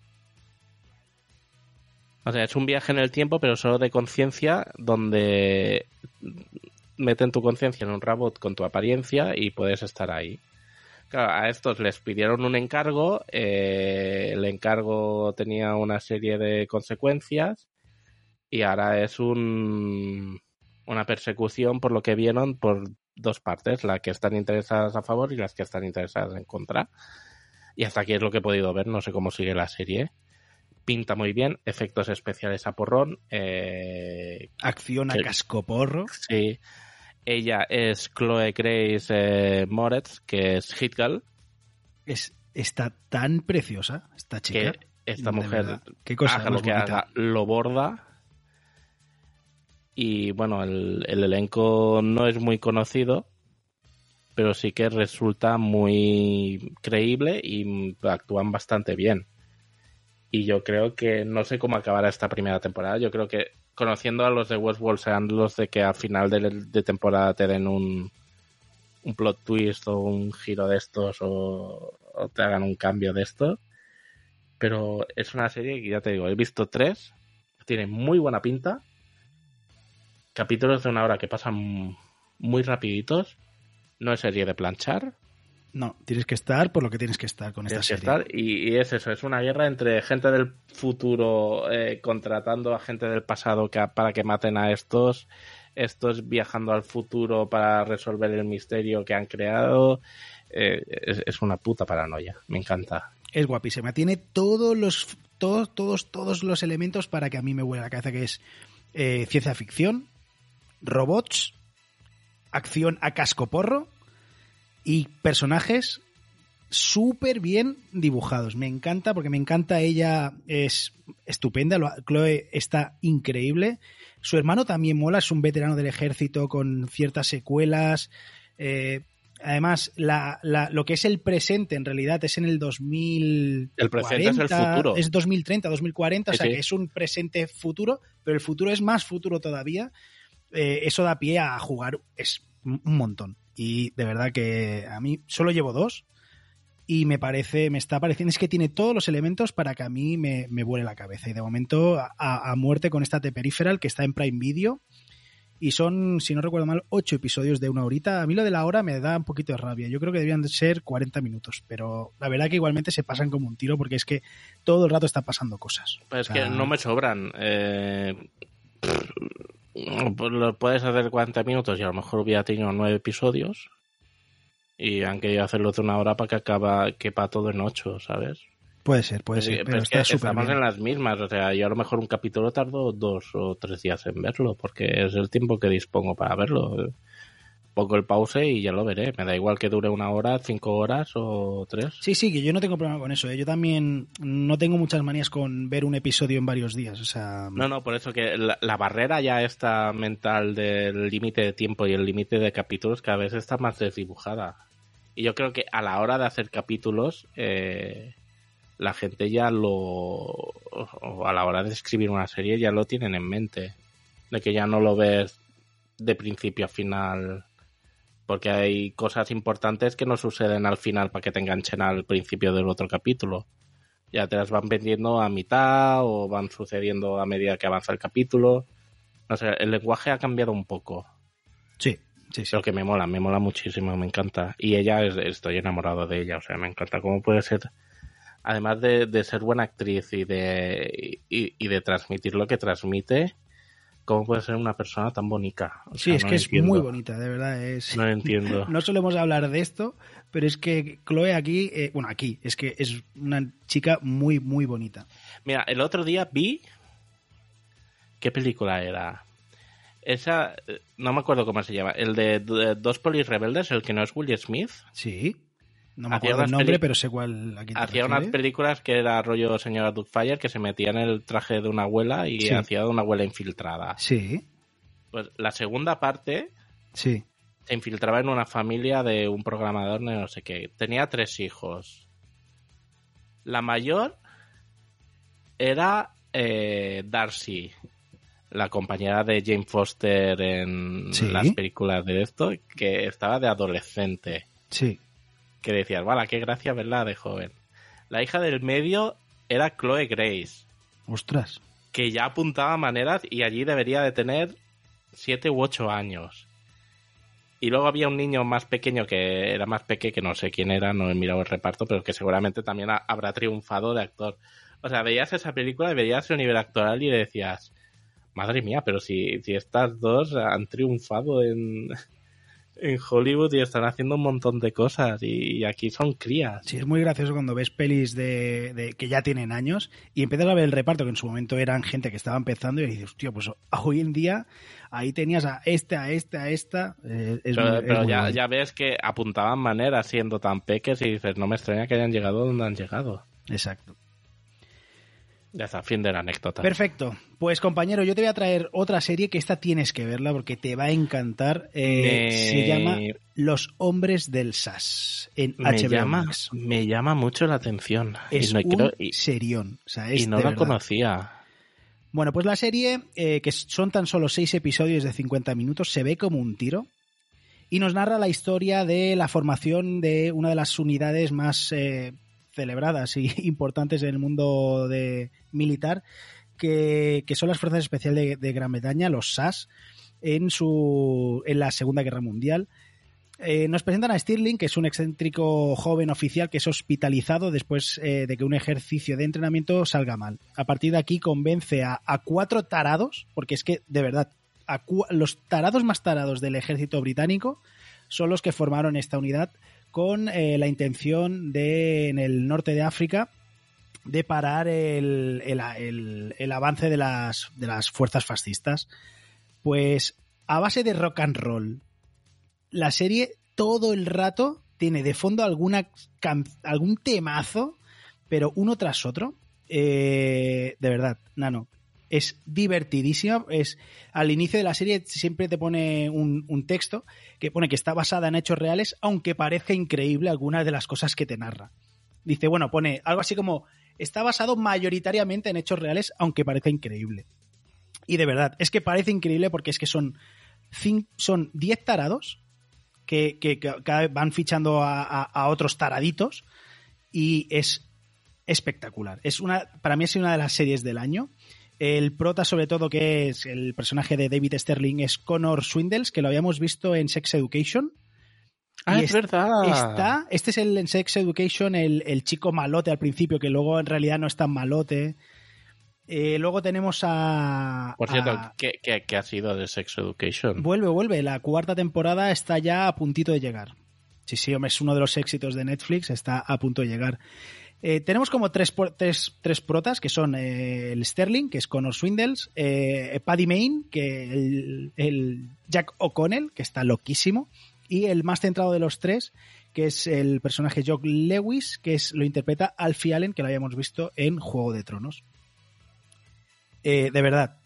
O sea, es un viaje en el tiempo, pero solo de conciencia, donde meten tu conciencia en un robot con tu apariencia y puedes estar ahí. Claro, a estos les pidieron un encargo, eh, el encargo tenía una serie de consecuencias y ahora es un, una persecución por lo que vieron por dos partes, las que están interesadas a favor y las que están interesadas en contra. Y hasta aquí es lo que he podido ver, no sé cómo sigue la serie. Pinta muy bien, efectos especiales a porrón. Eh, Acción a cascoporro. sí. Ella es Chloe Grace eh, Moretz, que es Hit Girl, Es, está tan preciosa esta chica. que esta mujer verdad. Qué cosa haga lo que haga, lo borda. Y bueno, el, el elenco no es muy conocido, pero sí que resulta muy creíble y actúan bastante bien. Y yo creo que no sé cómo acabará esta primera temporada. Yo creo que conociendo a los de Westworld sean los de que al final de, de temporada te den un, un plot twist o un giro de estos o, o te hagan un cambio de esto. Pero es una serie que ya te digo, he visto tres, tiene muy buena pinta. Capítulos de una hora que pasan muy rapiditos. No es serie de planchar. No, tienes que estar por lo que tienes que estar con esta Tienes que serie. estar, y, y es eso, es una guerra entre gente del futuro eh, contratando a gente del pasado que, para que maten a estos, estos viajando al futuro para resolver el misterio que han creado. Eh, es, es una puta paranoia, me encanta. Es guapísima. Tiene todos los todos, todos, todos los elementos para que a mí me vuele la cabeza, que es eh, ciencia ficción, robots, acción a cascoporro y personajes súper bien dibujados. Me encanta porque me encanta ella, es estupenda, lo- Chloe está increíble. Su hermano también mola, es un veterano del ejército con ciertas secuelas. Eh, además, la, la- lo que es el presente en realidad es en el 2000. El presente es el futuro. Es 2030, 2040, Sí, o sea sí. que es un presente futuro, pero el futuro es más futuro todavía. Eh, eso da pie a jugar es un montón. Y de verdad que a mí solo llevo dos y me parece, me está pareciendo, es que tiene todos los elementos para que a mí me, me vuele la cabeza. Y de momento a, a muerte con esta The Peripheral que está en Prime Video. Y son, si no recuerdo mal, ocho episodios de una horita. A mí lo de la hora me da un poquito de rabia. Yo creo que debían de ser 40 minutos. Pero la verdad que igualmente se pasan como un tiro porque es que todo el rato está pasando cosas. Es O sea, que no me sobran. Eh, lo puedes hacer 40 minutos y a lo mejor hubiera tenido nueve episodios. Y han querido hacerlo de una hora para que acaba, quepa todo en ocho, ¿sabes? Puede ser, puede ser. Pero es que súper estamos bien. en las mismas. O sea, yo a lo mejor un capítulo tardo dos o tres días en verlo, porque es el tiempo que dispongo para verlo. Pongo el pause y ya lo veré. Me da igual que dure una hora, cinco horas o tres. Sí, sí, que yo no tengo problema con eso. ¿eh? Yo también no tengo muchas manías con ver un episodio en varios días. O sea, No, no, por eso que la, la barrera ya está mental del límite de tiempo y el límite de capítulos cada vez está más desdibujada. Y yo creo que a la hora de hacer capítulos, eh, la gente ya lo. o a la hora de escribir una serie ya lo tienen en mente. De que ya no lo ves de principio a final. Porque hay cosas importantes que no suceden al final para que te enganchen al principio del otro capítulo ya te las van vendiendo a mitad o van sucediendo a medida que avanza el capítulo. No sé, el lenguaje ha cambiado un poco. sí, sí, sí. Lo que me mola, me mola muchísimo, me encanta. Y ella, es- estoy enamorado de ella, o sea, me encanta cómo puede ser, además de, de ser buena actriz y de, y, y de transmitir lo que transmite, cómo puede ser una persona tan bonita. O Sí, sea, es no que es entiendo. muy bonita, de verdad. Es... No entiendo. [laughs] No solemos hablar de esto, pero es que Chloe aquí, eh, bueno, aquí, es que es una chica muy, muy bonita. Mira, el otro día vi. ¿Qué película era? Esa. eh, No me acuerdo cómo se llama. El de, de Dos Polis Rebeldes, el que no es Will Smith. Sí. No me acuerdo el nombre, pero sé cuál. Hacía unas películas que era rollo señora Doubtfire, que se metía en el traje de una abuela y Sí. hacía de una abuela infiltrada. Sí, Pues la segunda parte sí. se infiltraba en una familia de un programador de no sé qué. Tenía tres hijos. La mayor era eh, Darcy, la compañera de Jane Foster en Sí. las películas de esto, que estaba de adolescente. Sí. Que decías, vale, qué gracia verla de joven. La hija del medio era Chloe Grace, Ostras. que ya apuntaba maneras y allí debería de tener siete u ocho años. Y luego había un niño más pequeño que era más pequeño, que no sé quién era, no he mirado el reparto, pero que seguramente también ha- habrá triunfado de actor. O sea, veías esa película y veías el nivel actoral y decías, madre mía, pero si, si estas dos han triunfado en, en Hollywood y están haciendo un montón de cosas y, aquí son crías. Sí, es muy gracioso cuando ves pelis de, de- que ya tienen años y empiezas a ver el reparto, que en su momento eran gente que estaba empezando y dices, hostia, pues hoy en día ahí tenías a este, a este, a esta. eh, es pero muy- pero ya ves que apuntaban maneras siendo tan peques y dices, no me extraña que hayan llegado donde han llegado. Exacto. Ya está, fin de la anécdota. Perfecto. Pues compañero, yo te voy a traer otra serie que esta tienes que verla porque te va a encantar. Eh, Me- Se llama Los Hombres del SAS en me HBO llama, Max. me llama mucho la atención. Es y no, un creo- y- serión. O sea, y no la conocía. Bueno, pues la serie, eh, que son tan solo seis episodios de 50 minutos, se ve como un tiro y nos narra la historia de la formación de una de las unidades más eh, celebradas y [laughs] importantes en el mundo de militar, que, que son las Fuerzas Especiales de, Gran Bretaña, los SAS. en, su, en la Segunda Guerra Mundial. Eh, nos presentan a Stirling, que es un excéntrico joven oficial que es hospitalizado después eh, de que un ejercicio de entrenamiento salga mal. A partir de aquí convence a, a cuatro tarados, porque es que, de verdad, a los tarados más tarados del ejército británico son los que formaron esta unidad con eh, la intención de, en el norte de África, de parar el, el- el- avance de las, de las fuerzas fascistas. Pues a base de rock and roll, la serie todo el rato tiene de fondo alguna algún temazo, pero uno tras otro. Eh, de verdad, Nano, es divertidísima. Es, al inicio de la serie siempre te pone un, un texto que pone que está basada en hechos reales, aunque parezca increíble algunas de las cosas que te narra. Dice, bueno, pone algo así como, está basado mayoritariamente en hechos reales, aunque parezca increíble. Y de verdad, es que parece increíble porque es que son, cin- son 10 tarados que, que- van fichando a, a- a otros taraditos y es espectacular. Es una, para mí es una de las series del año. El prota, sobre todo, que es el personaje de David Sterling, es Connor Swindles, que lo habíamos visto en Sex Education. Ah, Y es verdad. Está, este es el en Sex Education, el, el chico malote al principio, que luego en realidad no es tan malote. Eh, luego tenemos a. Por cierto, a- ¿qué, qué, qué ha sido de Sex Education? Vuelve, vuelve. La cuarta temporada está ya a puntito de llegar. Sí, sí, hombre, es uno de los éxitos de Netflix, está a punto de llegar. Eh, tenemos como tres, tres, tres protas, que son eh, el Sterling, que es Connor Swindles, eh, Paddy Main, que el, el Jack O'Connell, que está loquísimo, y el más centrado de los tres, que es el personaje Jock Lewis, que es, lo interpreta Alfie Allen, que lo habíamos visto en Juego de Tronos. De verdad,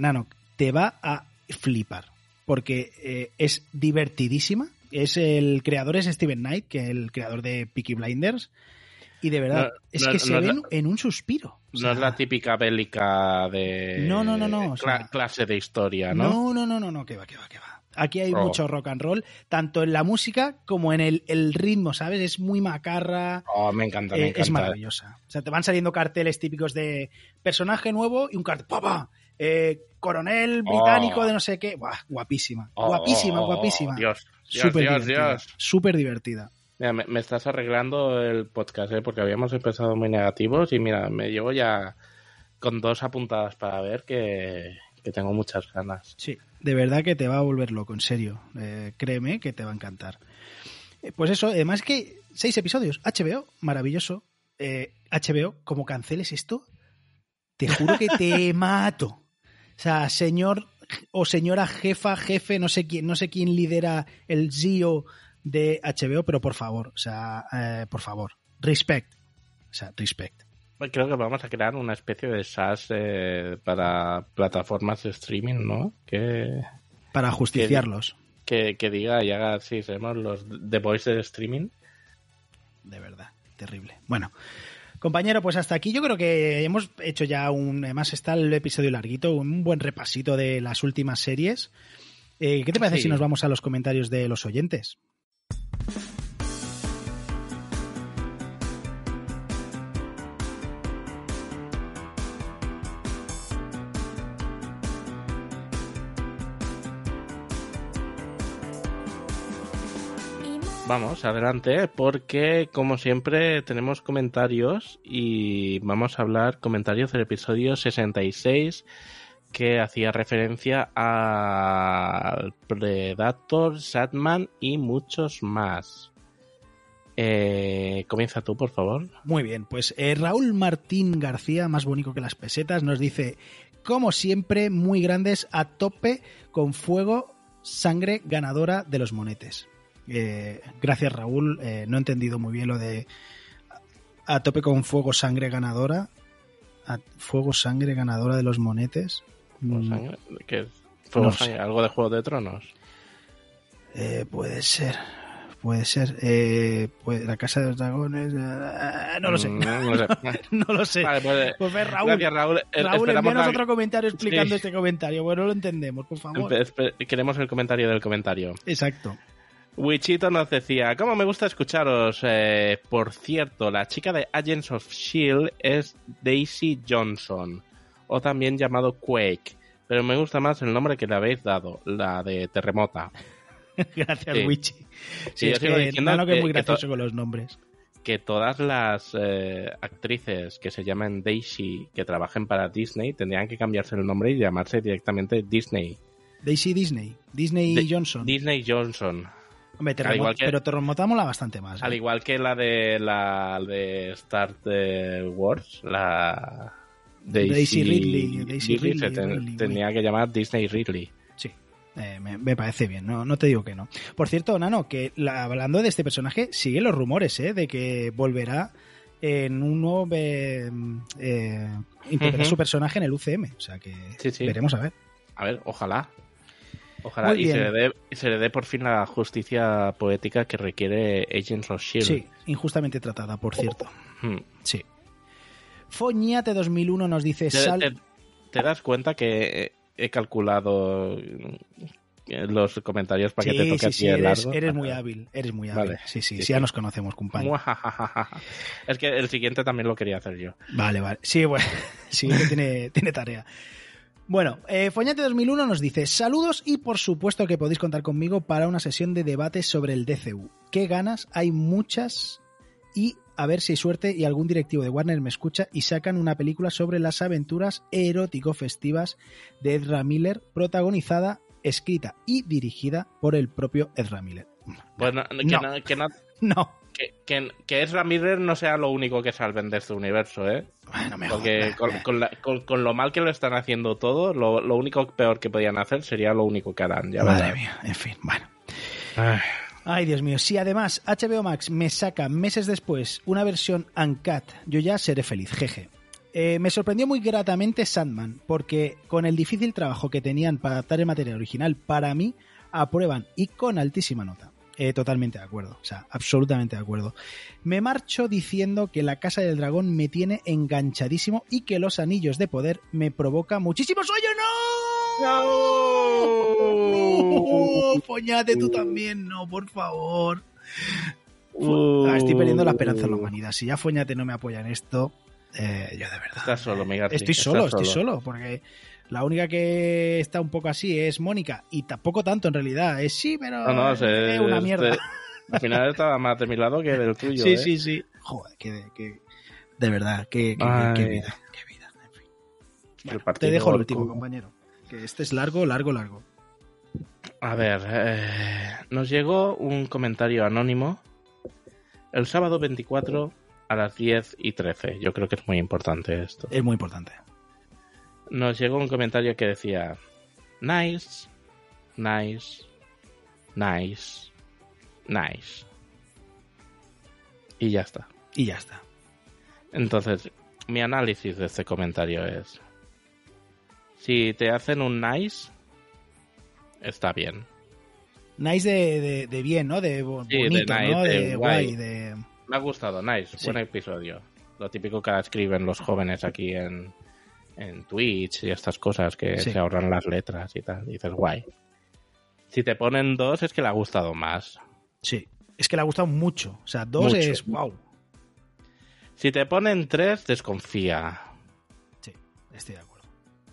Nano, te va a flipar. Porque es divertidísima. Es el creador es Steven Knight, que es el creador de Peaky Blinders. Y de verdad, No, es no, que se no ven en un suspiro. O No sea, es la típica bélica de No, no, no, no, o cla- sea- clase de historia, ¿no? No, no, no, no, no, que va, que va, que va. Aquí hay Oh. mucho rock and roll, tanto en la música como en el, el ritmo, ¿sabes? Es muy macarra. Oh, me encanta, me Eh, encanta. es maravillosa. O sea, te van saliendo carteles típicos de personaje nuevo y un cartel, ¡papa! Eh, coronel británico Oh. de no sé qué. Buah, guapísima. Oh, guapísima, guapísima. Dios, Dios, Súper Dios, divertida. Dios. Súper divertida. Mira, me, me estás arreglando el podcast, ¿eh? porque habíamos empezado muy negativos y mira, me llevo ya con dos apuntadas para ver que, que tengo muchas ganas. Sí, de verdad que te va a volver loco, en serio. Eh, créeme que te va a encantar. Eh, pues eso, además que seis episodios, HBO, maravilloso. Eh, HBO, como canceles esto, te juro que te [laughs] mato. O sea, señor o señora jefa, jefe, no sé quién, no sé quién lidera el CEO de HBO, pero por favor, o sea, eh, por favor, respect. O sea, respect. Creo que vamos a crear una especie de SaaS eh, para plataformas de streaming, ¿no? Que, Para justiciarlos, que, que diga y haga, sí, seremos los The Voice del streaming. de verdad, terrible. Bueno, compañero, pues hasta aquí yo creo que hemos hecho ya un, además está el episodio larguito, un buen repasito de las últimas series. Eh, ¿Qué te parece Sí. si nos vamos a los comentarios de los oyentes? Vamos, adelante, porque como siempre tenemos comentarios y vamos a hablar comentarios del episodio 66 que hacía referencia al Predator, Satman y muchos más. Eh, comienza tú, por favor. Muy bien, pues eh, Raúl Martín García, más bonito que las pesetas, nos dice, como siempre, muy grandes, a tope, con fuego, sangre ganadora de los monetes. Eh, gracias Raúl, eh, no he entendido muy bien lo de a tope con fuego, sangre ganadora. A fuego, sangre ganadora de los monetes. Mm, ¿qué No sangre, ¿Algo de Juego de Tronos? eh, puede ser, puede ser. Eh, pues, la Casa de los Dragones. eh, no lo sé. Mm, No, lo sé. [laughs] no lo sé. Vale, pues, Pues ve, Raúl, Gracias, Raúl. Eh, Raúl, envíanos la- otro comentario explicando Sí. este comentario. Bueno, lo entendemos, por favor. Queremos el comentario del comentario. Exacto. Wichito nos decía, ¿cómo me gusta escucharos? Eh, por cierto, la chica de Agents of S.H.I.E.L.D. Es Daisy Johnson, o también llamado Quake. Pero me gusta más el nombre que le habéis dado, la de Terremota. [laughs] Gracias, Sí. Wichi. Sí, Sí, es que diciendo que es muy que gracioso con los nombres. Que todas las eh, actrices que se llaman Daisy, que trabajen para Disney, tendrían que cambiarse el nombre y llamarse directamente Disney. Daisy Disney. Disney De- Johnson. Disney Johnson. Hombre, que- pero Terremota mola bastante más. ¿eh? Al igual que la de la de Star eh, Wars, la Daisy Ridley, Daisy se Ridley, Ridley, tenía que llamar Disney Ridley. Sí, eh, me, me parece bien, no, no te digo que no. Por cierto, Nano, que la- hablando de este personaje, siguen los rumores ¿eh? de que volverá en un nuevo... eh, eh, interpretar su personaje en el UCM. O sea que Sí, sí. veremos a ver. A ver, ojalá. Ojalá y se, le dé, y se le dé por fin la justicia poética que requiere Agents of Shield. Sí, injustamente tratada, por cierto. Hmm. Sí. Foñate 2001 nos dice... ¿Te, Sal... te- te das cuenta que he calculado eh, los comentarios para que te toque sí, a ti sí, el eres, largo? eres muy hábil, eres muy hábil. Vale. Sí, sí, Sí, ya nos conocemos, compañero. Es que el siguiente también lo quería hacer yo. Vale, vale. Sí, bueno, [laughs] sí, que tiene, tiene tarea. Bueno, eh, Foñate 2001 nos dice, saludos y por supuesto que podéis contar conmigo para una sesión de debate sobre el DCU. ¿Qué ganas? Hay muchas y a ver si hay suerte y algún directivo de Warner me escucha y sacan una película sobre las aventuras erótico-festivas de Ezra Miller, protagonizada, escrita y dirigida por el propio Ezra Miller. Bueno, que No. no, que, no- [laughs] No, que, que, que Ezra Miller no sea lo único que salven de este universo, ¿eh? bueno, me Porque jodas. con, con la- con- con lo mal que lo están haciendo todo, lo, lo único peor que podían hacer sería lo único que harán. Ya Madre verás. mía, en fin, bueno. Ay. Ay, Dios mío. Si además HBO Max me saca meses después una versión uncut, yo ya seré feliz, jeje. Eh, me sorprendió muy gratamente Sandman, porque con el difícil trabajo que tenían para adaptar el material original, para mí aprueban y con altísima nota. Eh, totalmente de acuerdo, o sea, absolutamente de acuerdo. Me marcho diciendo que la Casa del Dragón me tiene enganchadísimo y que los anillos de poder me provoca muchísimo sueño. ¡No! ¡No! Foñate [laughs] tú también, no, por favor. Ah, estoy perdiendo la esperanza en la humanidad. Si ya Foñate no me apoya en esto, eh, yo de verdad. Estás solo, Miguel. Estoy solo, estoy solo, porque la única que está un poco así es Mónica, y tampoco tanto en realidad. Es sí, pero No, no, es una mierda. este- al final estaba más de mi lado que del tuyo. [laughs] sí, ¿eh? sí, sí. Joder, que, que- de verdad, que vida, qué vida. En fin. El Te dejo el último, compañero. Que este es largo, largo, largo. A ver, eh, nos llegó un comentario anónimo el sábado 24 a las 10 y 13. Yo creo que es muy importante esto. Es muy importante. Nos llegó un comentario que decía: Nice, nice, nice, nice. Y ya está. Y ya está. Entonces, mi análisis de este comentario es: si te hacen un nice, está bien. Nice de, de, de bien, ¿no? De bo- Sí, de bonito, nice, ¿no? de guay, guay. de... Me ha gustado, nice, Sí. buen episodio. Lo típico que escriben los jóvenes aquí en, en Twitch y estas cosas que Sí. se ahorran las letras y tal. Dices, guay. Si te ponen dos es que le ha gustado más. Sí. Es que le ha gustado mucho. O sea, dos Mucho. es wow. Si te ponen tres, desconfía. Sí, estoy de acuerdo.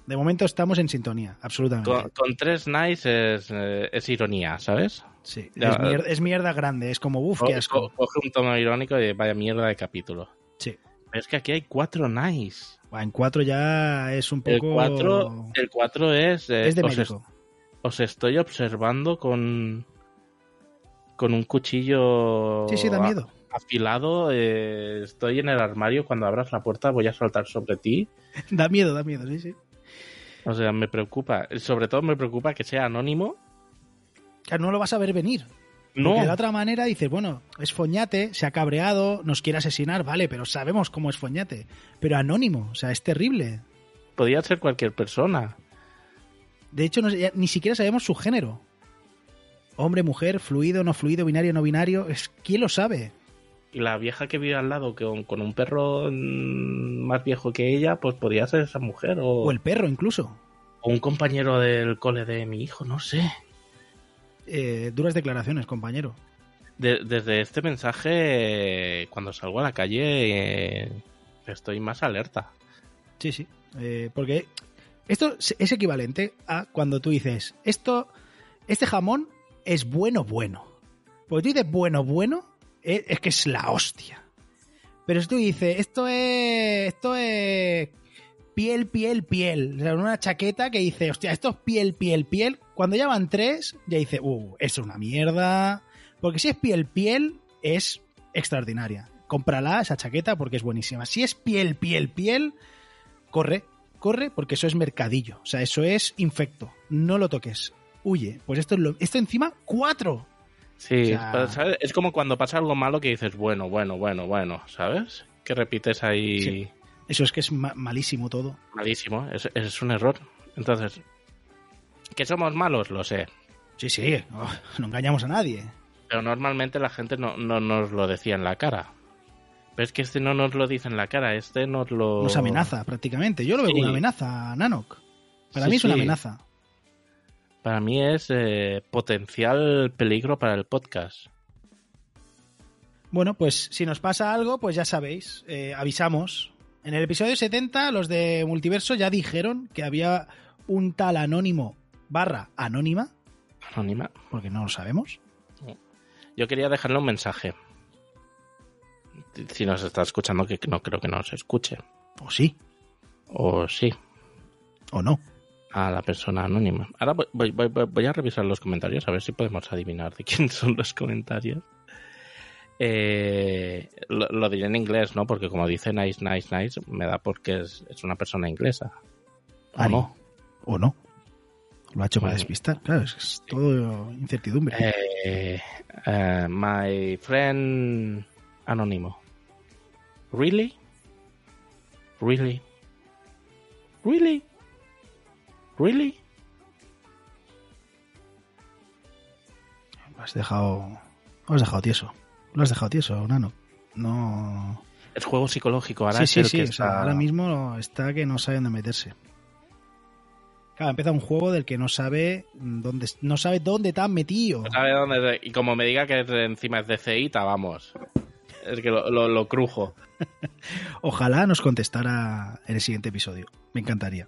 De momento estamos en sintonía, absolutamente. Con, con tres nice es, eh, es ironía, ¿sabes? Sí, Ya, es, mierda, es mierda grande, es como, Co- qué asco. co- Coge un tono irónico y vaya mierda de capítulo. Sí. Pero es que aquí hay cuatro nice. En cuatro ya es un El poco... cuatro, el cuatro es... eh, es de os os estoy observando con con un cuchillo Sí, sí, da miedo. afilado eh, estoy en el armario cuando abras la puerta voy a saltar sobre ti [laughs] Da miedo, da miedo, sí, sí. O sea me preocupa sobre todo me preocupa que sea anónimo Claro, no lo vas a ver venir. no Porque de otra manera dices, bueno, es Foñate, se ha cabreado, nos quiere asesinar, vale, pero sabemos cómo es Foñate. Pero anónimo, o sea, es terrible. podría ser cualquier persona De hecho, no ni siquiera sabemos su género. Hombre, mujer, fluido, no fluido, binario, no binario. Es, ¿Quién lo sabe? Y la vieja que vive al lado con, con un perro mm, más viejo que ella pues podría ser esa mujer o, O el perro, incluso. o un compañero del cole de mi hijo no sé Eh, duras declaraciones, compañero. De- desde este mensaje, cuando salgo a la calle, eh, estoy más alerta. Sí, sí. Eh, porque Esto es equivalente a cuando tú dices, esto, este jamón es bueno, bueno. Porque tú dices bueno, bueno, es, que es la hostia. Pero tú dices, esto es, esto es piel, piel, piel. O sea, una chaqueta que dice, hostia, esto es piel, piel, piel. Cuando ya van tres, ya dice, uh, eso es una mierda. Porque si es piel, piel, es extraordinaria. Cómprala, esa chaqueta, porque es buenísima. Si es piel, piel, piel, corre, corre, porque eso es mercadillo. O sea, eso es infecto. No lo toques. Huye. Pues esto es lo, esto encima, cuatro. Sí, O sea- pero, ¿sabes? es como cuando pasa algo malo que dices, bueno, bueno, bueno, bueno, ¿sabes? Que repites ahí Sí. Eso es que es ma- malísimo todo. malísimo, es, es un error. Entonces, ¿que somos malos? Lo sé. Sí, sí, [laughs] no engañamos a nadie. Pero normalmente la gente no, no nos lo decía en la cara. Pero es que este no nos lo dice en la cara, este nos lo... Nos amenaza prácticamente. Yo lo veo como Sí. una amenaza, Nanok. Para Sí, mí es una amenaza. Para mí es eh, potencial peligro para el podcast. Bueno, pues si nos pasa algo, pues ya sabéis, eh, avisamos. En el episodio 70, los de Multiverso ya dijeron que había un tal anónimo barra anónima, Anónima. porque no lo sabemos. Yo quería dejarle un mensaje. Si nos está escuchando, que no creo que nos escuche. O sí, O sí, o no. A la persona anónima. Ahora voy, voy- voy- voy- a revisar los comentarios a ver si podemos adivinar de [laughs] quién son los comentarios. Eh, lo, lo diré en inglés, ¿no? Porque como dice nice, nice, nice, me da porque es, es una persona inglesa. ¿O no? O no. Lo ha hecho para despistar. Claro, es, es todo incertidumbre. Eh, eh, my friend anónimo. Really? Really? Really? Really? Lo has dejado. Lo has dejado tieso. Lo has dejado tieso, Nano. No. Es juego psicológico. Ahora sí, sí, sí. que o sea, está- ahora mismo está que no sabe dónde meterse. Claro, empieza un juego del que no sabe dónde, no sabe dónde te han metido. No sabe dónde- y como me diga que encima es de CITA, vamos. Es que lo, lo- lo crujo. [laughs] Ojalá nos contestara en el siguiente episodio. Me encantaría.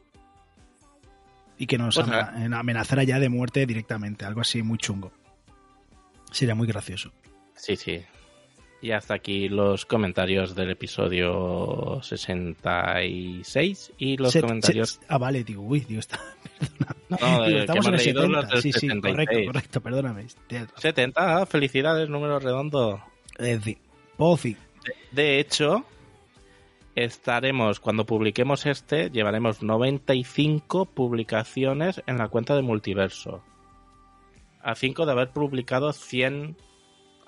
Y que nos amenazara ya de muerte directamente. Algo así muy chungo. Sería muy gracioso. Sí, sí. Y hasta aquí los comentarios del episodio 66 y los Se- comentarios... se- ah, vale, digo, uy, digo, está, [laughs] No, digo, estamos en el leído 70. los del Sí, sí, 76. correcto, correcto, perdóname. Tienes razón. 70, ah, felicidades, número redondo. Es decir, Pozi. De hecho, estaremos, cuando publiquemos este, llevaremos 95 publicaciones en la cuenta de Multiverso. A 5 de haber publicado 100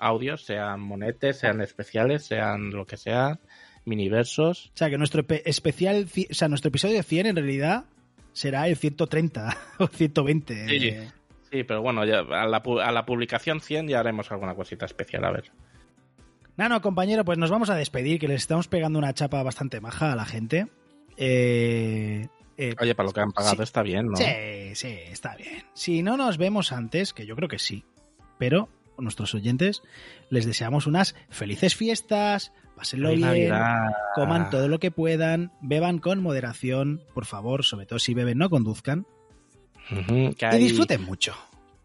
audios, sean monetes, sean especiales, sean lo que sea, miniversos. O sea, que nuestro especial, ci- o sea, nuestro episodio 100 en realidad será el 130 [laughs] o 120. Sí. Sí, pero bueno, ya a, la, a la publicación 100 ya haremos alguna cosita especial, a ver. Nano, compañero, pues nos vamos a despedir, que les estamos pegando una chapa bastante maja a la gente. Eh, eh, Oye, para lo que han pagado Sí. está bien, ¿no? Sí, sí, está bien. Si no nos vemos antes, que yo creo que sí, pero a nuestros oyentes les deseamos unas felices fiestas, pásenlo bien, Navidad. coman todo lo que puedan, beban con moderación, por favor, sobre todo si beben no conduzcan, que y disfruten mucho.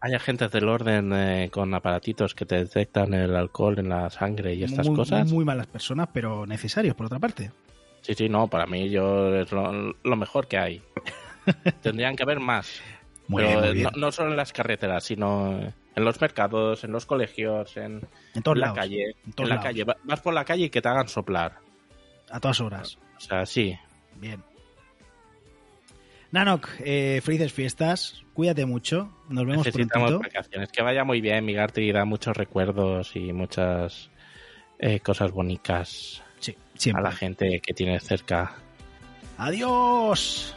Hay agentes del orden eh, con aparatitos que te detectan el alcohol en la sangre y estas muy, cosas. Muy malas personas, pero necesarios, por otra parte. Sí, sí, no, para mí yo es lo, lo mejor que hay. [laughs] Tendrían que haber más. Muy pero bien, muy bien. No, no solo en las carreteras, sino en los mercados, en los colegios, en, En todos en la calle. En en la lados. calle. Va- Vas por la calle y que te hagan soplar. A todas horas. O sea, sí. Bien. Nanok, eh, felices fiestas. Cuídate mucho. Nos vemos Necesitamos prontito. vacaciones. Que vaya muy bien, Migarte, y da muchos recuerdos y muchas eh, cosas bonitas Sí, a la gente que tienes cerca. Adiós.